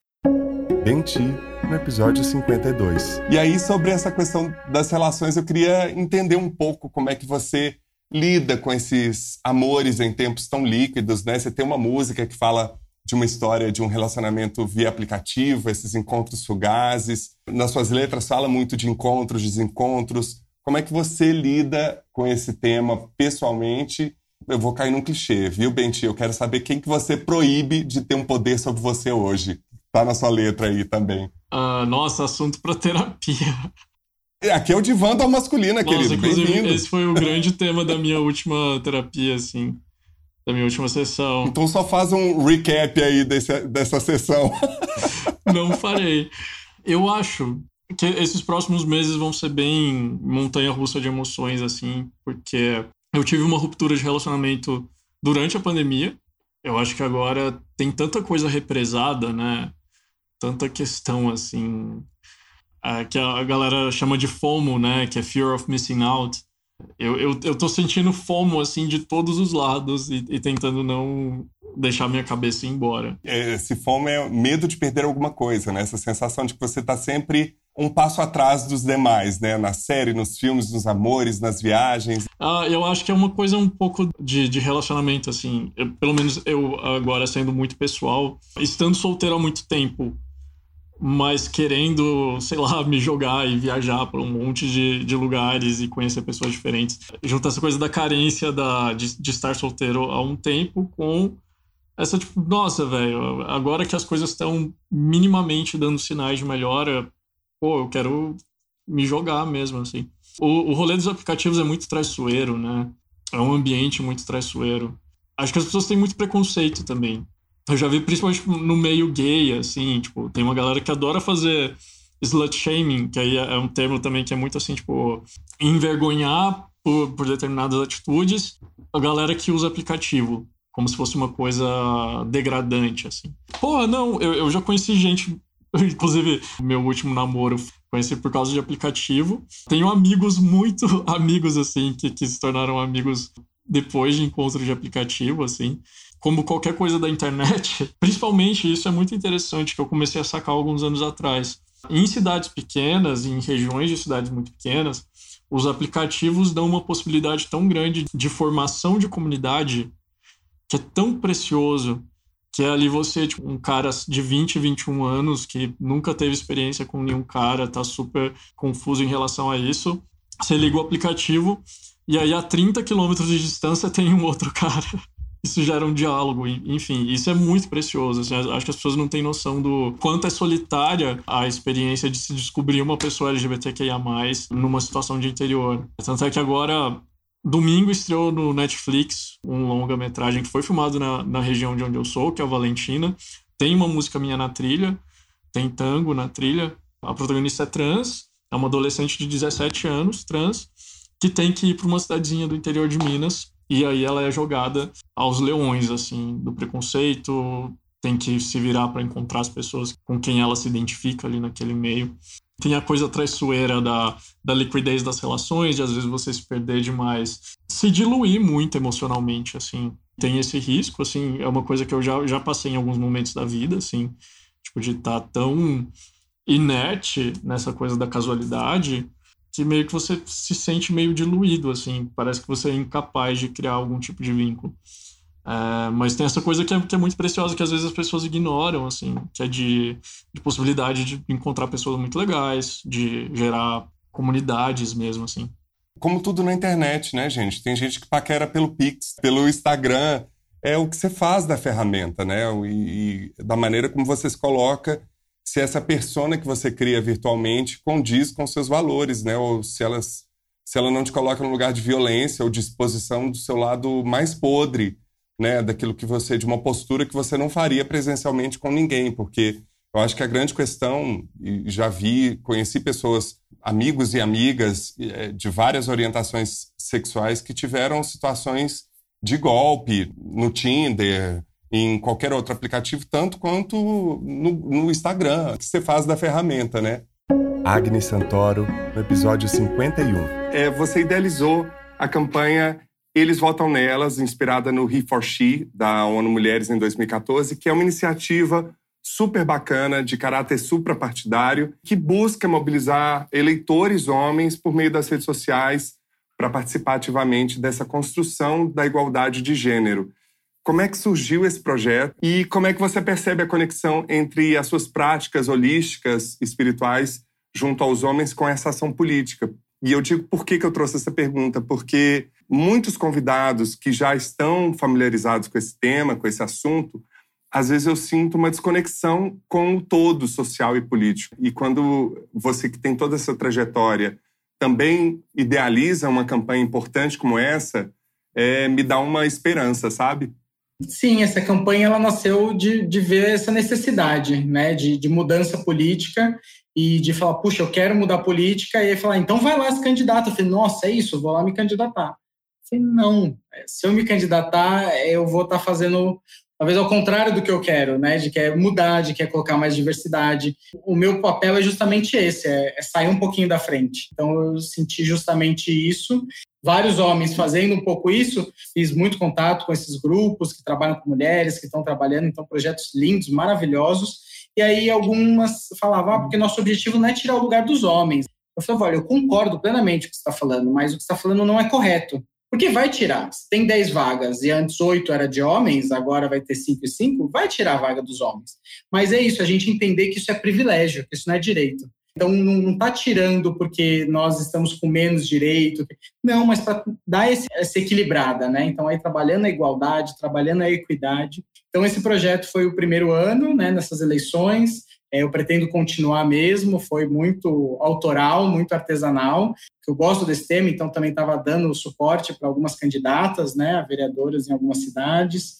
Benti, no episódio 52. E aí sobre essa questão das relações, eu queria entender um pouco como é que você lida com esses amores em tempos tão líquidos, né? Você tem uma música que fala de uma história de um relacionamento via aplicativo, esses encontros fugazes. Nas suas letras fala muito de encontros, desencontros. Como é que você lida com esse tema pessoalmente? Eu vou cair num clichê, viu, Benti? Eu quero saber quem que você proíbe de ter um poder sobre você hoje. Tá na sua letra aí também. Uh, nossa, assunto para terapia. Aqui é o divã da masculina, nossa, querido. Bem-vindo. Esse foi o grande tema da minha última terapia, assim da minha última sessão. Então só faz um recap aí desse, dessa sessão. Não farei. Eu acho que esses próximos meses vão ser bem montanha-russa de emoções, assim, porque eu tive uma ruptura de relacionamento durante a pandemia. Eu acho que agora tem tanta coisa represada, né? Tanta questão, assim, é, que a galera chama de FOMO, né? Que é Fear of Missing Out eu, eu, eu tô sentindo fomo, assim, de todos os lados e, e tentando não deixar minha cabeça ir embora. É, esse fomo é medo de perder alguma coisa, né? Essa sensação de que você tá sempre um passo atrás dos demais, né? Na série, nos filmes, nos amores, nas viagens. Ah, eu acho que é uma coisa um pouco de, de relacionamento, assim. Eu, pelo menos eu, agora sendo muito pessoal, estando solteiro há muito tempo, mas querendo, sei lá, me jogar e viajar para um monte de, de lugares e conhecer pessoas diferentes. Junta essa coisa da carência da, de, de estar solteiro há um tempo com essa, tipo, nossa, velho, agora que as coisas estão minimamente dando sinais de melhora, pô, eu quero me jogar mesmo, assim. O, o rolê dos aplicativos é muito traiçoeiro, né? É um ambiente muito traiçoeiro. Acho que as pessoas têm muito preconceito também eu já vi principalmente no meio gay, assim, tipo, tem uma galera que adora fazer slut shaming, que aí é um termo também que é muito assim, tipo, envergonhar por, por determinadas atitudes a galera que usa aplicativo, como se fosse uma coisa degradante, assim. Pô, não, eu, eu já conheci gente, inclusive, meu último namoro conheci por causa de aplicativo. Tenho amigos, muito amigos, assim, que, que se tornaram amigos depois de encontro de aplicativo, assim como qualquer coisa da internet, principalmente isso é muito interessante que eu comecei a sacar alguns anos atrás. Em cidades pequenas, em regiões de cidades muito pequenas, os aplicativos dão uma possibilidade tão grande de formação de comunidade que é tão precioso que é ali você, tipo, um cara de 20, 21 anos que nunca teve experiência com nenhum cara, tá super confuso em relação a isso. Você liga o aplicativo e aí a 30 quilômetros de distância tem um outro cara isso gera um diálogo, enfim, isso é muito precioso. Assim, acho que as pessoas não têm noção do quanto é solitária a experiência de se descobrir uma pessoa LGBTQIA, numa situação de interior. Tanto é que agora, domingo, estreou no Netflix um longa-metragem que foi filmado na, na região de onde eu sou, que é a Valentina. Tem uma música minha na trilha, tem tango na trilha. A protagonista é trans, é uma adolescente de 17 anos, trans, que tem que ir para uma cidadezinha do interior de Minas e aí ela é jogada aos leões, assim, do preconceito, tem que se virar para encontrar as pessoas com quem ela se identifica ali naquele meio. Tem a coisa traiçoeira da, da liquidez das relações, de às vezes você se perder demais, se diluir muito emocionalmente, assim. Tem esse risco, assim, é uma coisa que eu já, já passei em alguns momentos da vida, assim, tipo, de estar tá tão inerte nessa coisa da casualidade que meio que você se sente meio diluído, assim, parece que você é incapaz de criar algum tipo de vínculo. É, mas tem essa coisa que é, que é, muito preciosa, que às vezes as pessoas ignoram, assim, que é de, de possibilidade de encontrar pessoas muito legais, de gerar comunidades mesmo, assim. Como tudo na internet, né, gente? Tem gente que paquera pelo Pix, pelo Instagram. É o que você faz da ferramenta, né? E, e da maneira como você se coloca se essa persona que você cria virtualmente condiz com seus valores, né? Ou se elas se ela não te coloca no lugar de violência ou de exposição do seu lado mais podre, né, daquilo que você de uma postura que você não faria presencialmente com ninguém, porque eu acho que a grande questão, e já vi, conheci pessoas, amigos e amigas eh, de várias orientações sexuais que tiveram situações de golpe no Tinder, em qualquer outro aplicativo, tanto quanto no, no Instagram, que você faz da ferramenta, né? Agnes Santoro, no episódio 51. É, você idealizou a campanha Eles Votam Nelas, inspirada no He for She, da ONU Mulheres, em 2014, que é uma iniciativa super bacana, de caráter suprapartidário, que busca mobilizar eleitores homens por meio das redes sociais para participar ativamente dessa construção da igualdade de gênero. Como é que surgiu esse projeto e como é que você percebe a conexão entre as suas práticas holísticas espirituais junto aos homens com essa ação política? E eu digo por que, que eu trouxe essa pergunta, porque muitos convidados que já estão familiarizados com esse tema, com esse assunto, às vezes eu sinto uma desconexão com o todo social e político. E quando você que tem toda essa trajetória também idealiza uma campanha importante como essa, é, me dá uma esperança, sabe? Sim, essa campanha ela nasceu de, de ver essa necessidade né, de, de mudança política e de falar, puxa, eu quero mudar a política, e aí falar, então vai lá se candidata. Eu falei, nossa, é isso, vou lá me candidatar. Eu falei, não, se eu me candidatar, eu vou estar tá fazendo talvez ao contrário do que eu quero, né? De quer mudar, de quer colocar mais diversidade. O meu papel é justamente esse, é, é, sair um pouquinho da frente. Então eu senti justamente isso. Vários homens fazendo um pouco isso, fiz muito contato com esses grupos que trabalham com mulheres, que estão trabalhando, então projetos lindos, maravilhosos. E aí algumas falavam, ah, porque nosso objetivo não é tirar o lugar dos homens. Eu falei, olha, eu concordo plenamente com o que você está falando, mas o que você está falando não é correto. Porque vai tirar. Se tem 10 vagas e antes 8 era de homens, agora vai ter 5 e 5, vai tirar a vaga dos homens. Mas é isso, a gente entender que isso é privilégio, que isso não é direito. Então, não está tirando porque nós estamos com menos direito. Não, mas para dar esse, essa equilibrada, né? Então, aí trabalhando a igualdade, trabalhando a equidade. Então, esse projeto foi o primeiro ano, né, nessas eleições. É, eu pretendo continuar mesmo, foi muito autoral, muito artesanal. Eu gosto desse tema, então também estava dando suporte para algumas candidatas, né, a vereadoras em algumas cidades.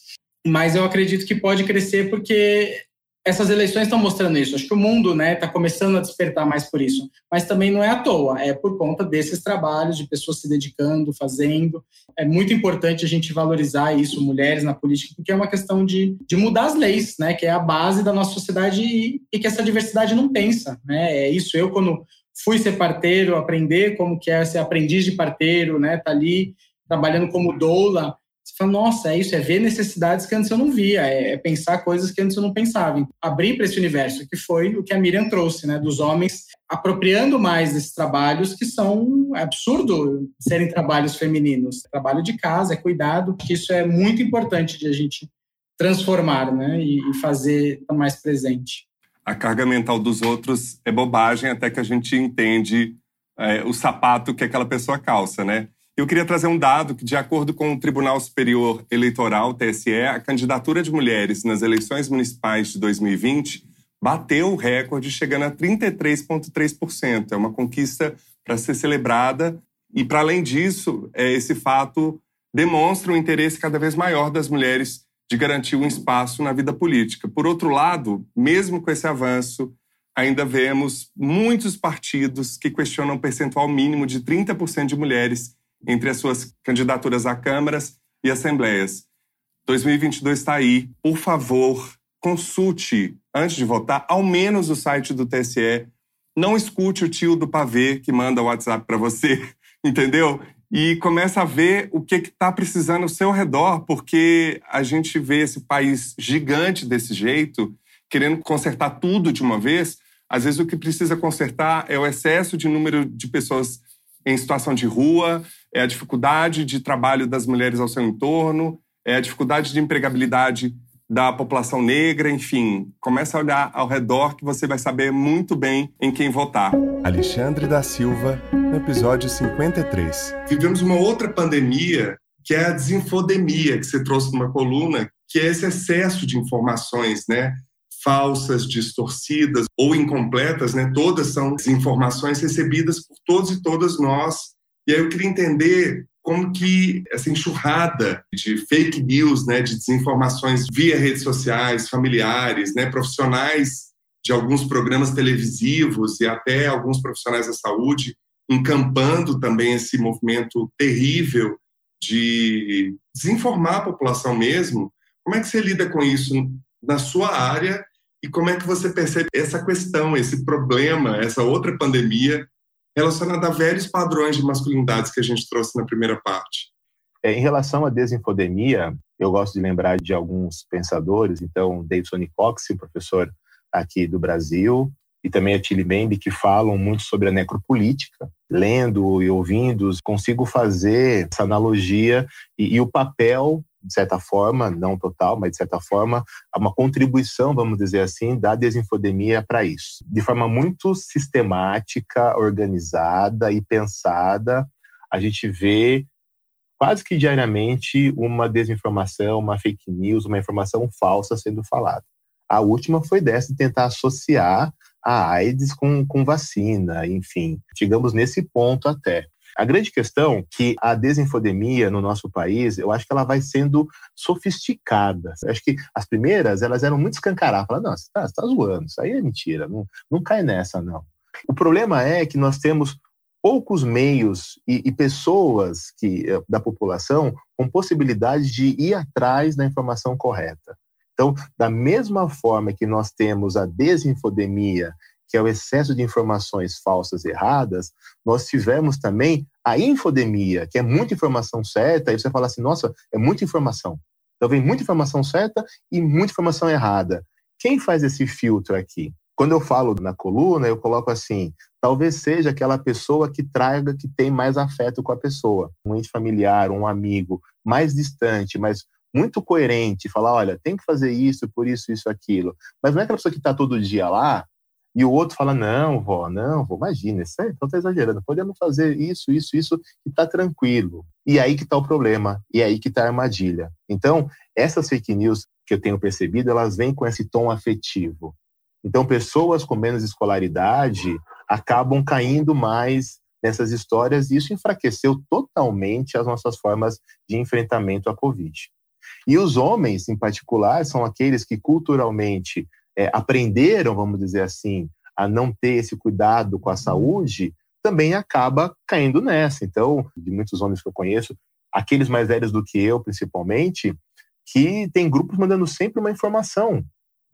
Mas eu acredito que pode crescer porque essas eleições estão mostrando isso. Acho que o mundo está né, tá começando a despertar mais por isso. Mas também não é à toa, é por conta desses trabalhos, de pessoas se dedicando, fazendo. É muito importante a gente valorizar isso, mulheres na política, porque é uma questão de, de mudar as leis, né, que é a base da nossa sociedade e, e que essa diversidade não pensa. Né? É isso. Eu, quando fui ser parteiro, aprender como que é ser aprendiz de parteiro, né, tá ali trabalhando como doula, nossa, é isso, é ver necessidades que antes eu não via, é, é pensar coisas que antes eu não pensava. Abrir para esse universo, que foi o que a Miriam trouxe, né? Dos homens apropriando mais desses trabalhos que são é absurdo serem trabalhos femininos. Trabalho de casa, é cuidado, que isso é muito importante de a gente transformar, né? E, e fazer mais presente. A carga mental dos outros é bobagem até que a gente entende é, o sapato que aquela pessoa calça, né? Eu queria trazer um dado que, de acordo com o Tribunal Superior Eleitoral, TSE, a candidatura de mulheres nas eleições municipais de 2020 bateu o recorde, chegando a 33,3%. É uma conquista para ser celebrada. E, para além disso, é, esse fato demonstra um interesse cada vez maior das mulheres de garantir um espaço na vida política. Por outro lado, mesmo com esse avanço, ainda vemos muitos partidos que questionam um percentual mínimo de 30% de mulheres entre as suas candidaturas a câmaras e assembleias. 2022 está aí. Por favor, consulte, antes de votar, ao menos o site do TSE. Não escute o tio do pavê que manda o WhatsApp para você, entendeu? E começa a ver o que está precisando ao seu redor, porque a gente vê esse país gigante desse jeito, querendo consertar tudo de uma vez. Às vezes o que precisa consertar é o excesso de número de pessoas em situação de rua, é a dificuldade de trabalho das mulheres ao seu entorno, é a dificuldade de empregabilidade da população negra, enfim, começa a olhar ao redor que você vai saber muito bem em quem votar. Alexandre da Silva, no episódio 53. Vivemos uma outra pandemia, que é a desinfodemia, que você trouxe numa coluna, que é esse excesso de informações, né? Falsas, distorcidas ou incompletas, né? Todas são informações recebidas por todos e todas nós. E aí eu queria entender como que essa enxurrada de fake news, né, de desinformações via redes sociais, familiares, né, profissionais de alguns programas televisivos e até alguns profissionais da saúde encampando também esse movimento terrível de desinformar a população mesmo. Como é que você lida com isso na sua área e como é que você percebe essa questão, esse problema, essa outra pandemia relacionada a velhos padrões de masculinidades que a gente trouxe na primeira parte? É, em relação à desinfodemia, eu gosto de lembrar de alguns pensadores, então Davidson Cox, professor aqui do Brasil, e também a Tilly Bembe, que falam muito sobre a necropolítica. Lendo e ouvindo, consigo fazer essa analogia e, e o papel de certa forma, não total, mas de certa forma, uma contribuição, vamos dizer assim, da desinfodemia para isso. De forma muito sistemática, organizada e pensada, a gente vê quase que diariamente uma desinformação, uma fake news, uma informação falsa sendo falada. A última foi dessa de tentar associar a AIDS com, com vacina, enfim, chegamos nesse ponto até. A grande questão é que a desinfodemia no nosso país, eu acho que ela vai sendo sofisticada. Eu acho que as primeiras, elas eram muito escancaradas. Falaram, não, você está tá zoando, isso aí é mentira, não, não cai nessa, não. O problema é que nós temos poucos meios e, e, pessoas que, eh, da população com possibilidade de ir atrás da informação correta. Então, da mesma forma que nós temos a desinfodemia que é o excesso de informações falsas erradas, nós tivemos também a infodemia, que é muita informação certa, e você fala assim, nossa, é muita informação. Então vem muita informação certa e muita informação errada. Quem faz esse filtro aqui? Quando eu falo na coluna, eu coloco assim: talvez seja aquela pessoa que traga, que tem mais afeto com a pessoa, um ente familiar, um amigo, mais distante, mas muito coerente, falar: olha, tem que fazer isso, por isso, isso, aquilo. Mas não é aquela pessoa que está todo dia lá e o outro fala: não, vó, não, vó, imagina, isso aí, então tá exagerando, podemos fazer isso, isso, isso, e tá tranquilo. E aí que tá o problema, e aí que tá a armadilha. Então, essas fake news que eu tenho percebido, elas vêm com esse tom afetivo. Então, pessoas com menos escolaridade acabam caindo mais nessas histórias, e isso enfraqueceu totalmente as nossas formas de enfrentamento à Covid. E os homens, em particular, são aqueles que culturalmente é, aprenderam, vamos dizer assim, a não ter esse cuidado com a saúde, também acaba caindo nessa. Então, de muitos homens que eu conheço, aqueles mais velhos do que eu, principalmente, que tem grupos mandando sempre uma informação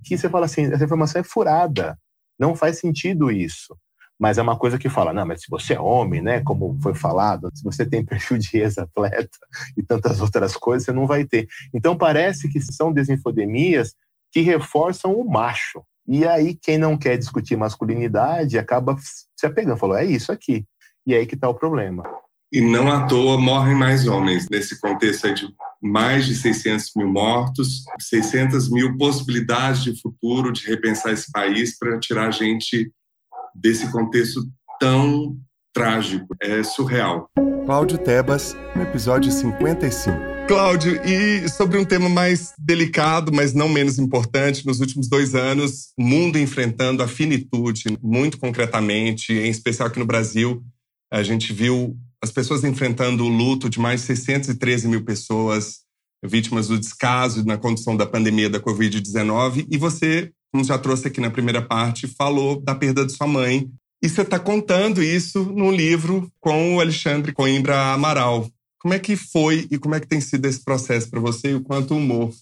que você fala assim, essa informação é furada, não faz sentido isso. Mas é uma coisa que fala, não, mas se você é homem, né, como foi falado, se você tem perfil de ex-atleta e tantas outras coisas, você não vai ter. Então parece que são desinfodemias que reforçam o macho. E aí, quem não quer discutir masculinidade acaba se apegando, falou, é isso aqui. E aí que está o problema. E não à toa morrem mais homens nesse contexto aí de mais de 600 mil mortos, 600 mil possibilidades de futuro de repensar esse país para tirar a gente desse contexto tão trágico. É surreal. Cláudio Tebas, no episódio 55. Cláudio, e sobre um tema mais delicado, mas não menos importante, nos últimos dois anos, o mundo enfrentando a finitude, muito concretamente, em especial aqui no Brasil, a gente viu as pessoas enfrentando o luto de mais de 613 mil pessoas vítimas do descaso na condição da pandemia da Covid-19. E você, como já trouxe aqui na primeira parte, falou da perda de sua mãe. E você está contando isso num livro com o Alexandre Coimbra Amaral. Como é que foi e como é que tem sido esse processo para você e o quanto o humor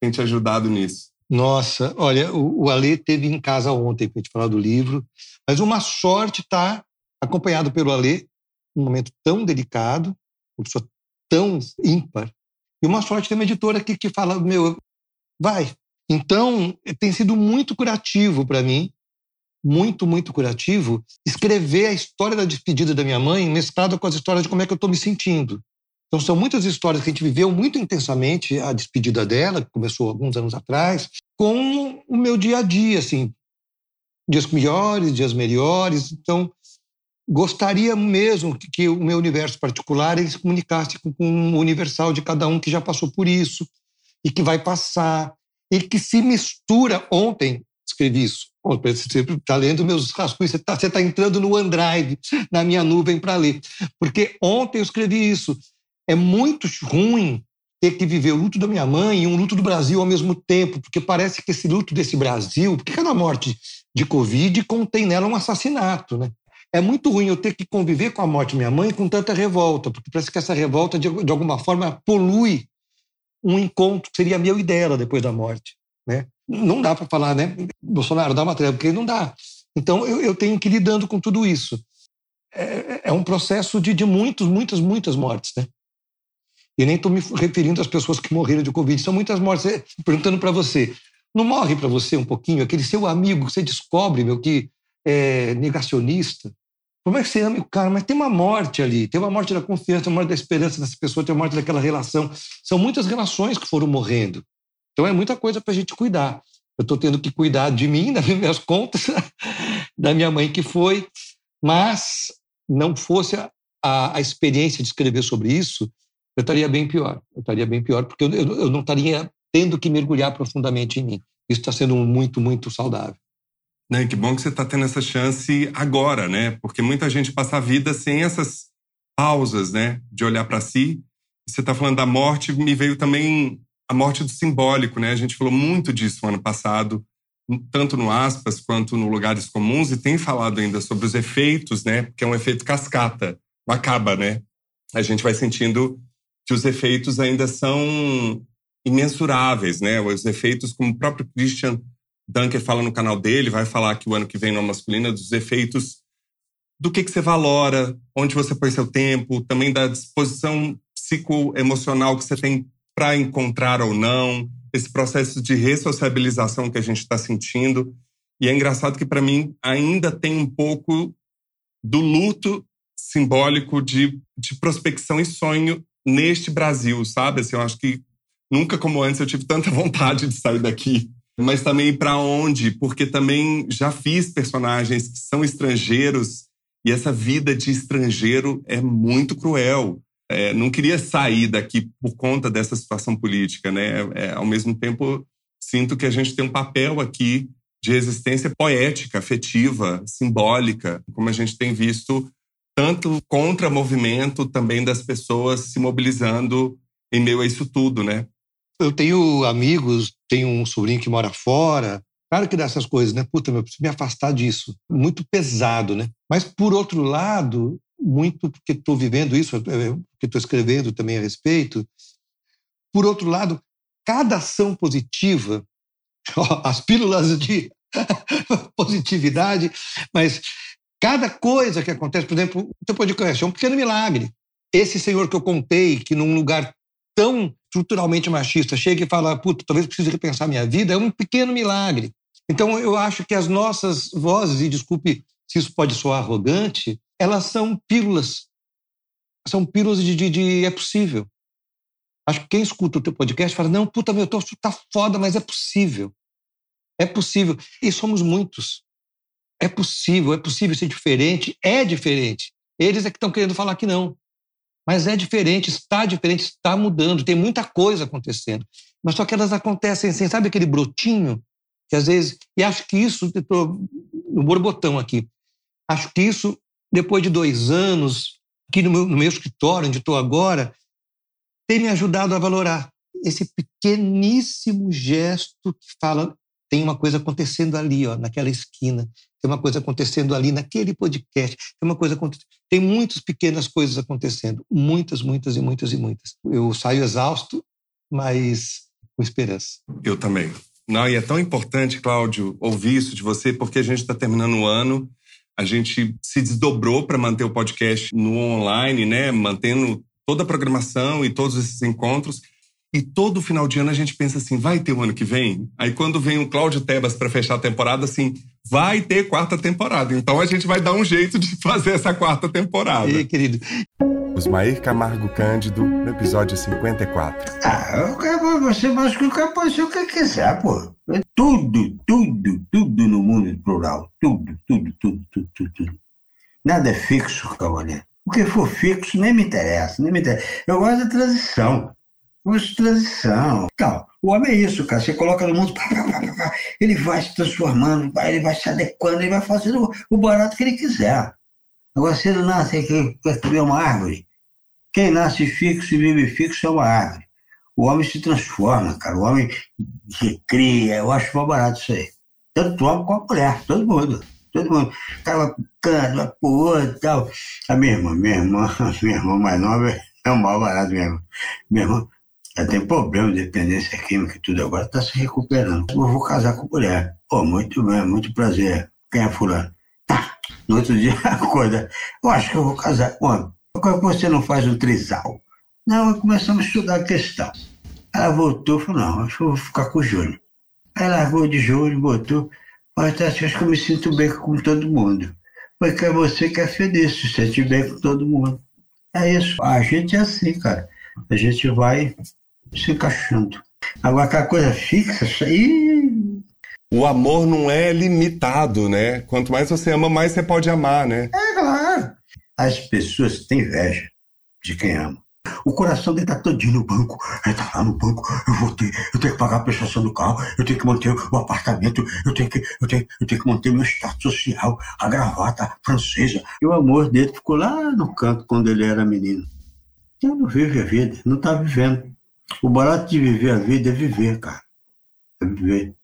tem te ajudado nisso? Nossa, olha, o, o Ale teve em casa ontem para gente falar do livro, mas uma sorte estar tá acompanhado pelo Ale num momento tão delicado, uma pessoa tão ímpar, e uma sorte ter uma editora aqui que fala, meu, vai. Então, tem sido muito curativo para mim, muito, muito curativo, escrever a história da despedida da minha mãe mesclada com as histórias de como é que eu estou me sentindo. Então, são muitas histórias que a gente viveu muito intensamente a despedida dela, que começou alguns anos atrás, com o meu dia a dia, assim, dias melhores, dias melhores. Então, gostaria mesmo que, o meu universo particular ele se comunicasse com, com o universal de cada um que já passou por isso e que vai passar e que se mistura. Ontem escrevi isso. Você está lendo meus rascunhos, você está tá entrando no OneDrive, na minha nuvem para ler. Porque ontem eu escrevi isso é muito ruim ter que viver o luto da minha mãe e um luto do Brasil ao mesmo tempo, porque parece que esse luto desse Brasil, porque cada morte de Covid contém nela um assassinato, né? É muito ruim eu ter que conviver com a morte da minha mãe com tanta revolta, porque parece que essa revolta, de, de alguma forma, polui um encontro que seria meu e dela depois da morte, né? Não dá para falar, né? Bolsonaro dá uma treva, porque não dá. Então, eu, eu tenho que ir lidando com tudo isso. É, é, é um processo de, de muitos, muitas, muitas mortes, né? E nem estou me referindo às pessoas que morreram de Covid. São muitas mortes. É, perguntando para você, não morre para você um pouquinho aquele seu amigo que você descobre, meu, que é negacionista? Como é que você ama o cara? Mas tem uma morte ali, tem uma morte da confiança, tem uma morte da esperança dessa pessoa, tem uma morte daquela relação. São muitas relações que foram morrendo. Então é muita coisa para a gente cuidar. Eu estou tendo que cuidar de mim, das minhas contas, da minha mãe que foi, mas não fosse a, a, experiência de escrever sobre isso, eu estaria bem pior. Eu estaria bem pior, porque eu, eu, eu não estaria tendo que mergulhar profundamente em mim. Isso está sendo muito, muito saudável. Né, que bom que você está tendo essa chance agora, né? Porque muita gente passa a vida sem essas pausas, né? De olhar para si. Você está falando da morte, me veio também a morte do simbólico, né? A gente falou muito disso no ano passado, tanto no aspas quanto no lugares comuns, e tem falado ainda sobre os efeitos, né? Que é um efeito cascata, acaba, né? A gente vai sentindo que os efeitos ainda são imensuráveis, né? Os efeitos, como o próprio Christian Dunker fala no canal dele, vai falar que o ano que vem no Masculina dos efeitos do que, que você valora, onde você põe seu tempo, também da disposição psicoemocional que você tem para encontrar ou não, esse processo de ressociabilização que a gente está sentindo. E é engraçado que, para mim, ainda tem um pouco do luto simbólico de, de prospecção e sonho neste Brasil, sabe? Assim, eu acho que nunca como antes eu tive tanta vontade de sair daqui mas também para onde, porque também já fiz personagens que são estrangeiros e essa vida de estrangeiro é muito cruel. É, não queria sair daqui por conta dessa situação política, né? É, ao mesmo tempo, sinto que a gente tem um papel aqui de resistência poética, afetiva, simbólica, como a gente tem visto tanto contra movimento também das pessoas se mobilizando em meio a isso tudo, né? Eu tenho amigos, tenho um sobrinho que mora fora. Claro que dessas coisas, né? Puta, eu preciso me afastar disso. Muito pesado, né? Mas, por outro lado, muito porque estou vivendo isso, porque estou escrevendo também a respeito. Por outro lado, cada ação positiva, as pílulas de positividade, mas cada coisa que acontece, por exemplo, você pode conhecer é um pequeno milagre. Esse senhor que eu contei, que num lugar tão estruturalmente machista chega e fala, puta, talvez precise repensar minha vida, é um pequeno milagre. Então, eu acho que as nossas vozes, e desculpe se isso pode soar arrogante, elas são pílulas. São pílulas de, de, de é possível. Acho que quem escuta o teu podcast fala, não, puta, meu, tô, tá foda, mas é possível. É possível. E somos muitos. É possível, é possível ser diferente, é diferente. Eles é que estão querendo falar que não. Mas é diferente, está diferente, está mudando, tem muita coisa acontecendo. Mas só que elas acontecem assim, sabe aquele brotinho? Que às vezes. E acho que isso, estou no borbotão aqui. Acho que isso, depois de dois anos, aqui no meu, no meu escritório, onde estou agora, tem me ajudado a valorar esse pequeníssimo gesto que fala tem uma coisa acontecendo ali, ó, naquela esquina, tem uma coisa acontecendo ali naquele podcast, tem uma coisa tem muitas pequenas coisas acontecendo, muitas, muitas e muitas e muitas. Eu saio exausto, mas com esperança. Eu também. Não, e é tão importante, Cláudio, ouvir isso de você, porque a gente está terminando o ano, a gente se desdobrou para manter o podcast no online, né, mantendo toda a programação e todos esses encontros. E todo final de ano a gente pensa assim, vai ter o um ano que vem? Aí quando vem o Cláudio Tebas para fechar a temporada, assim, vai ter quarta temporada. Então a gente vai dar um jeito de fazer essa quarta temporada. E querido. Osmair Camargo Cândido, no episódio 54. Ah, eu quero você, mas que ser o que quiser, pô. É tudo, tudo, tudo no mundo plural. Tudo, tudo, tudo, tudo, tudo. tudo. Nada é fixo, Cavaleiro. O que for fixo nem me interessa, nem me interessa. Eu gosto da transição de transição. Então, o homem é isso, cara. Você coloca no mundo, pá, pá, pá, ele vai se transformando, ele vai se adequando, ele vai fazendo o barato que ele quiser. Agora, se ele nasce aqui, é uma árvore, quem nasce fixo e vive fixo é uma árvore. O homem se transforma, cara. O homem recria. Eu acho mais barato isso aí. Tanto o homem como a mulher, todo mundo. Todo mundo. O cara vai pro outro e tal. A minha irmã, minha irmã, minha irmã mais nova é um mal barato mesmo. Minha irmã, ela tem problema de dependência química e tudo, agora está se recuperando. Eu vou casar com mulher. Pô, muito bem, muito prazer. Quem é fulano? Tá. No outro dia, acorda. Eu acho que eu vou casar com homem. Por que você não faz um trisal? Não, começamos a estudar a questão. Ela voltou e falou, não, acho que eu vou ficar com o Júnior. Aí largou de Júnior, botou. Mas acho que eu me sinto bem com todo mundo. porque você quer feliz, se você bem com todo mundo. É isso. A gente é assim, cara. A gente vai se encaixando. Agora, aquela coisa fixa, isso aí. O amor não é limitado, né? Quanto mais você ama, mais você pode amar, né? É claro. As pessoas têm inveja de quem ama. O coração dele tá todinho no banco. Ele tá lá no banco. Eu vou ter, eu tenho que pagar a prestação do carro, eu tenho que manter o apartamento, eu tenho que, eu tenho, eu tenho que manter meu status social, a gravata francesa. E o amor dele ficou lá no canto quando ele era menino. Ele não vive a vida, não tá vivendo. O barato de viver a vida é viver, cara. É viver.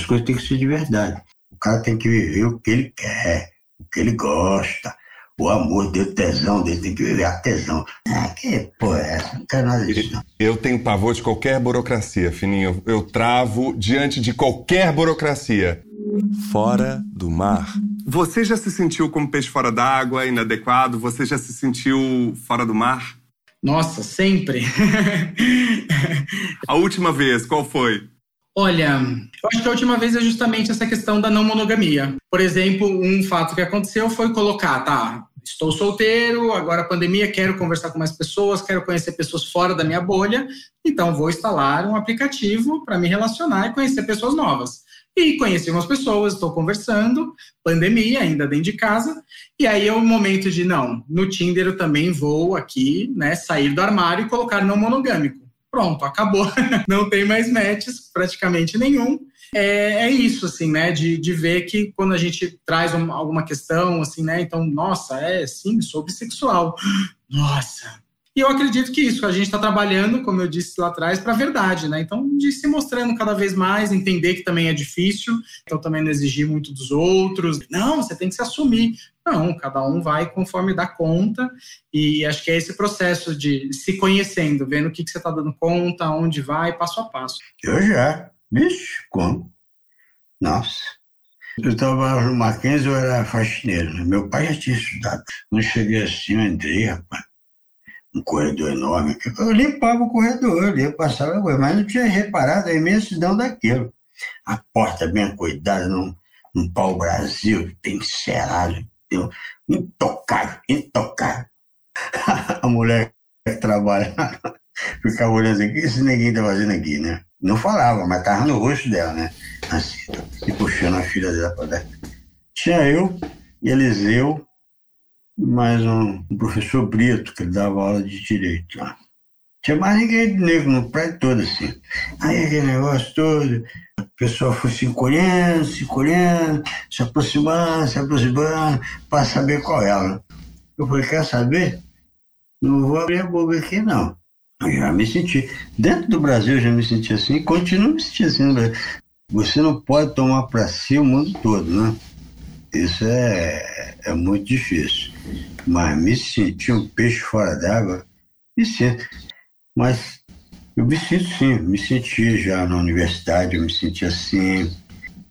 As coisas têm que ser de verdade. O cara tem que viver o que ele quer, o que ele gosta. O amor o tesão dele, tem que viver a tesão. Ah, que porra é essa? Não quero nada disso, não. Eu tenho pavor de qualquer burocracia, Fininho. Eu travo diante de qualquer burocracia. Fora do mar. Você já se sentiu como peixe fora d'água, inadequado? Você já se sentiu fora do mar? Nossa, sempre. a última vez, qual foi? Olha, eu acho que a última vez é justamente essa questão da não monogamia. Por exemplo, um fato que aconteceu foi colocar, tá, estou solteiro, agora a pandemia, quero conversar com mais pessoas, quero conhecer pessoas fora da minha bolha, então vou instalar um aplicativo para me relacionar e conhecer pessoas novas. E conheci umas pessoas, estou conversando, pandemia, ainda dentro de casa, e aí é o momento de, não, no Tinder eu também vou aqui, né, sair do armário e colocar não monogâmico. Pronto, acabou. não tem mais matches, praticamente nenhum. É, é, isso, assim, né? De, de ver que quando a gente traz um, alguma questão, assim, né? Então, nossa, é sim, sou bissexual. Nossa, e eu acredito que isso, a gente está trabalhando, como eu disse lá atrás, para a verdade, né? Então, de se mostrando cada vez mais, entender que também é difícil, então também não exigir muito dos outros. Não, você tem que se assumir. Não, cada um vai conforme dá conta, e acho que é esse processo de se conhecendo, vendo o que, que você está dando conta, onde vai, passo a passo. Eu já. Vixe, como? Nossa. Eu estava no Mackenzie, eu era faxineiro. Meu pai já tinha estudado. Não cheguei assim, eu entrei, rapaz um corredor enorme. Eu limpava o corredor, eu passava, mas não tinha reparado a imensidão daquilo. A porta bem cuidada, num, num pau-brasil, tem tem intocável, intocável. a mulher que trabalha ficava olhando assim, o que esse ninguém tá fazendo aqui, né? Não falava, mas tava no rosto dela, né? Assim, e puxando a filha dela para dentro. Tinha eu, Eliseu, mais um, professor Brito, que ele dava aula de direito lá. Tinha mais ninguém de negro no prédio todo, assim. Aí aquele negócio todo, o pessoal foi se encolhendo, se encolhendo, se aproximando, se aproximando, para saber qual era. Eu falei, quer saber? Não vou abrir a boca aqui, não. Eu já me senti. Dentro do Brasil eu já me senti assim e continuo me sentindo assim. Você não pode tomar para si o mundo todo, né? Isso é, é muito difícil. Mas me sentir um peixe fora d'água, me sinto. Mas eu me sinto sim, me senti já na universidade, eu me senti assim,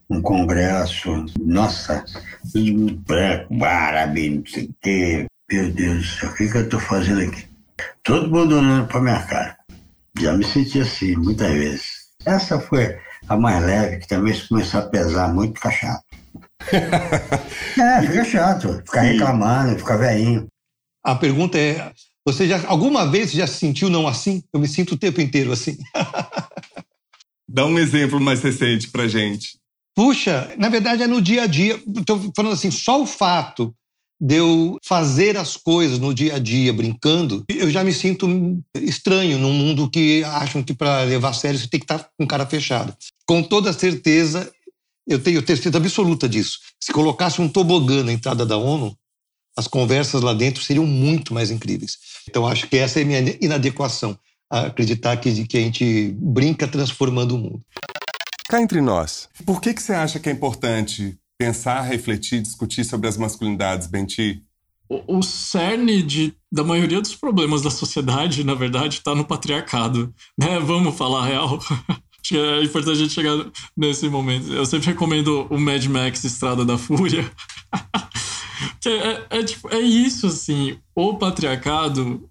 um congresso, nossa, tudo branco, árabe, não sei o quê. Meu Deus do céu, o que, que eu estou fazendo aqui? Todo mundo olhando para minha cara. Já me senti assim, muitas vezes. Essa foi a mais leve, que também se começar a pesar muito, fica chato. é, fica chato, ficar reclamando, ficar velhinho. A pergunta é: você já alguma vez já se sentiu não assim? Eu me sinto o tempo inteiro assim. Dá um exemplo mais recente pra gente. Puxa, na verdade é no dia a dia. Estou falando assim, só o fato de eu fazer as coisas no dia a dia, brincando, eu já me sinto estranho num mundo que acham que para levar a sério você tem que estar com cara fechada. Com toda certeza, eu tenho certeza absoluta disso. Se colocasse um tobogã na entrada da ONU, as conversas lá dentro seriam muito mais incríveis. Então, acho que essa é a minha inadequação, acreditar que, que a gente brinca transformando o mundo. Cá entre nós, por que, que você acha que é importante pensar, refletir, discutir sobre as masculinidades, Benti? O, o cerne de, da maioria dos problemas da sociedade, na verdade, está no patriarcado. Né? Vamos falar a real. Acho que é importante a gente chegar nesse momento. Eu sempre recomendo o Mad Max Estrada da Fúria. é, é, é, tipo, é isso, assim. O patriarcado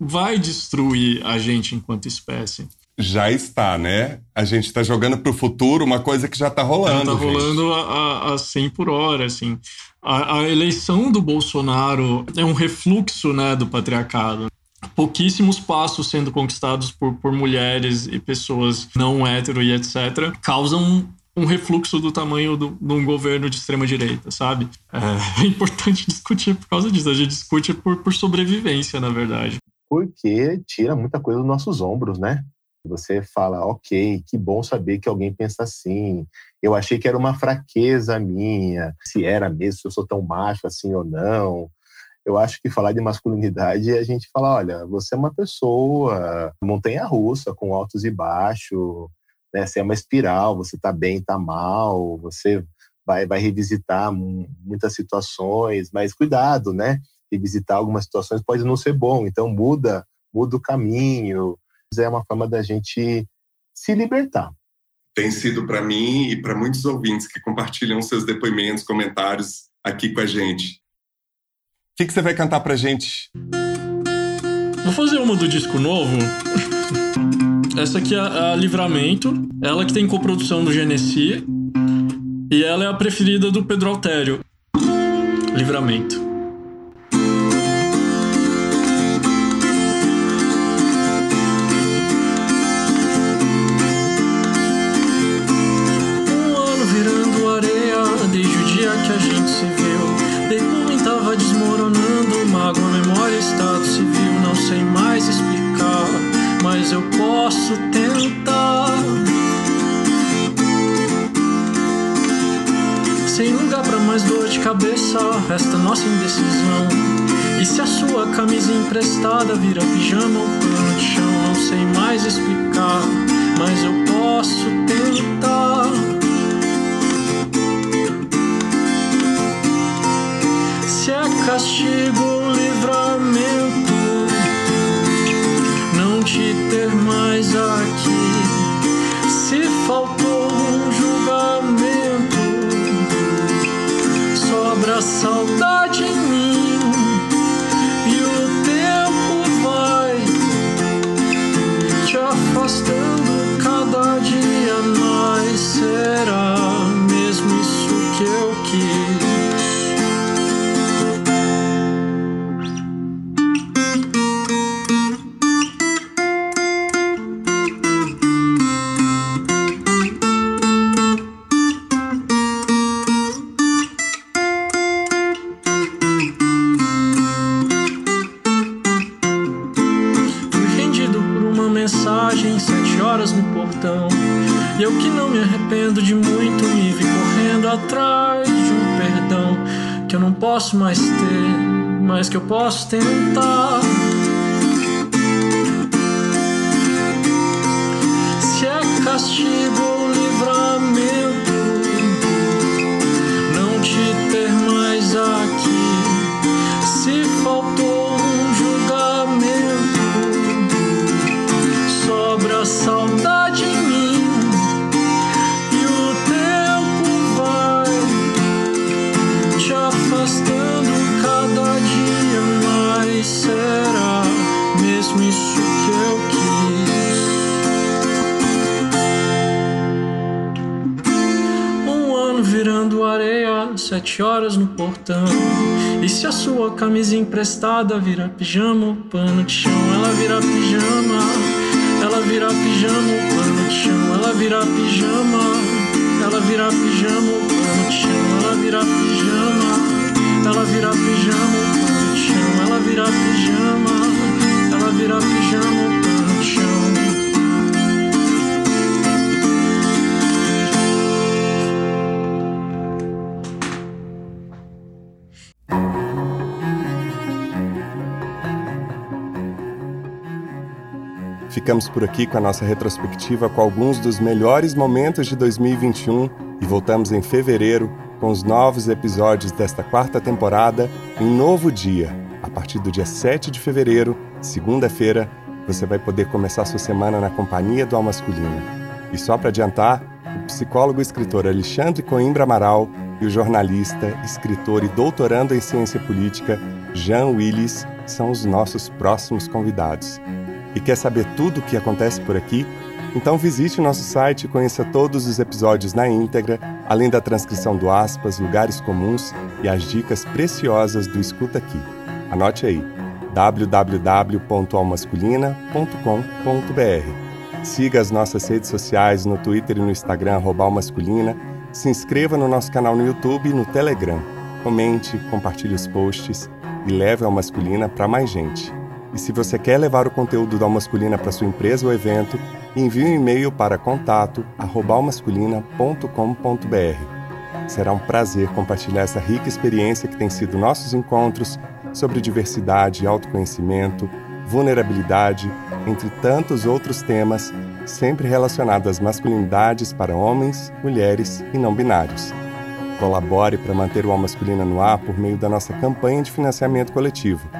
vai destruir a gente enquanto espécie. Já está, né? A gente está jogando para o futuro uma coisa que já está rolando. Já está rolando a, a 100 por hora, assim. A, a, eleição do Bolsonaro é um refluxo, né, do patriarcado. Pouquíssimos passos sendo conquistados por, por mulheres e pessoas não hétero e etc. causam um refluxo do tamanho de um governo de extrema direita, sabe? É, é importante discutir por causa disso. A gente discute por, por sobrevivência, na verdade. Porque tira muita coisa dos nossos ombros, né? Você fala, ok, que bom saber que alguém pensa assim. Eu achei que era uma fraqueza minha, se era mesmo, se eu sou tão macho assim ou não. Eu acho que falar de masculinidade é a gente falar, olha, você é uma pessoa montanha russa, com altos e baixos, né? Você é uma espiral, você está bem, está mal, você vai, vai revisitar muitas situações, mas cuidado, né? Revisitar algumas situações pode não ser bom, então muda, muda o caminho. É uma forma da gente se libertar. Tem sido para mim e para muitos ouvintes que compartilham seus depoimentos, comentários aqui com a gente. O que, que você vai cantar para gente? Vou fazer uma do disco novo. Essa aqui é a Livramento, ela que tem coprodução do Genesi. E ela é a preferida do Pedro Altério. Livramento. Mas eu posso tentar. Sem lugar para mais dor de cabeça, resta nossa indecisão. E se a sua camisa emprestada vira pijama ou pano de chão, não sei mais explicar, mas eu posso tentar. Se é castigo livramento eu posso emprestada vira pijama, pano de chão, ela vira pijama. Ela vira pijama, pano de chão, ela vira pijama. Ela vira pijama, pano de chão, ela vira pijama. Ela vira pijama, pano de chão. Ela vira pijama, ela vira pijama, pano de chão. Ficamos por aqui com a nossa retrospectiva com alguns dos melhores momentos de 2021 e voltamos em fevereiro com os novos episódios desta quarta temporada em novo dia. A partir do dia 7 de fevereiro, segunda-feira, você vai poder começar sua semana na companhia do Almasculina. E só para adiantar, o psicólogo e escritor Alexandre Coimbra Amaral e o jornalista, escritor e doutorando em ciência política Jean Willis são os nossos próximos convidados. E quer saber tudo o que acontece por aqui? Então visite nosso site e conheça todos os episódios na íntegra, além da transcrição do aspas, lugares comuns e as dicas preciosas do Escuta Aqui. Anote aí www.almasculina.com.br. Siga as nossas redes sociais no Twitter e no Instagram @almasculina. Se inscreva no nosso canal no YouTube e no Telegram. Comente, compartilhe os posts e leve a Masculina para mais gente. E se você quer levar o conteúdo da Masculina para sua empresa ou evento, envie um e-mail para contato@almasculina.com.br. Será um prazer compartilhar essa rica experiência que tem sido nossos encontros sobre diversidade, autoconhecimento, vulnerabilidade, entre tantos outros temas, sempre relacionados às masculinidades para homens, mulheres e não binários. Colabore para manter o Alma Masculina no ar por meio da nossa campanha de financiamento coletivo.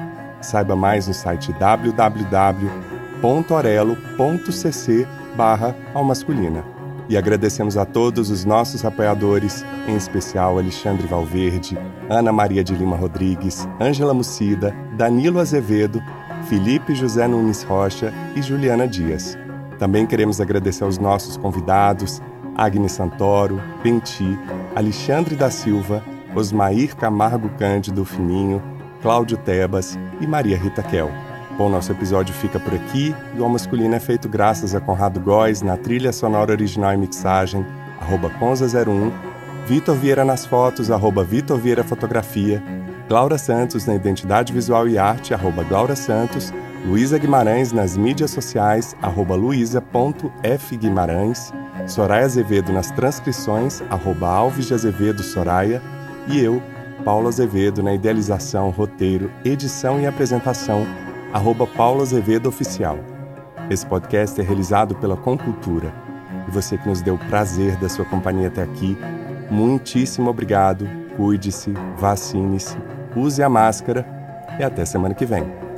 Saiba mais no site www.orelo.cc barra Almasculina. E agradecemos a todos os nossos apoiadores, em especial Alexandre Valverde, Ana Maria de Lima Rodrigues, Ângela Mucida, Danilo Azevedo, Felipe José Nunes Rocha e Juliana Dias. Também queremos agradecer aos nossos convidados, Agnes Santoro, Penti, Alexandre da Silva, Osmair Camargo Cândido Fininho, Cláudio Tebas e Maria Rita Kel. Bom, nosso episódio fica por aqui o Ao Masculino é feito graças a Conrado Góes na trilha sonora original e mixagem, arroba Conza01, Vitor Vieira nas fotos, arroba Vitor Vieira Fotografia, Glaura Santos na identidade visual e arte, arroba Glaura Santos, Luísa Guimarães nas mídias sociais, arroba luísa.fguimarães, Soraya Azevedo nas transcrições, arroba Alves de Azevedo Soraya, e eu, Paulo Azevedo na idealização, roteiro, edição e apresentação, arroba Azevedo Oficial. Esse podcast é realizado pela Concultura. E você que nos deu o prazer da sua companhia até aqui, muitíssimo obrigado, cuide-se, vacine-se, use a máscara e até semana que vem.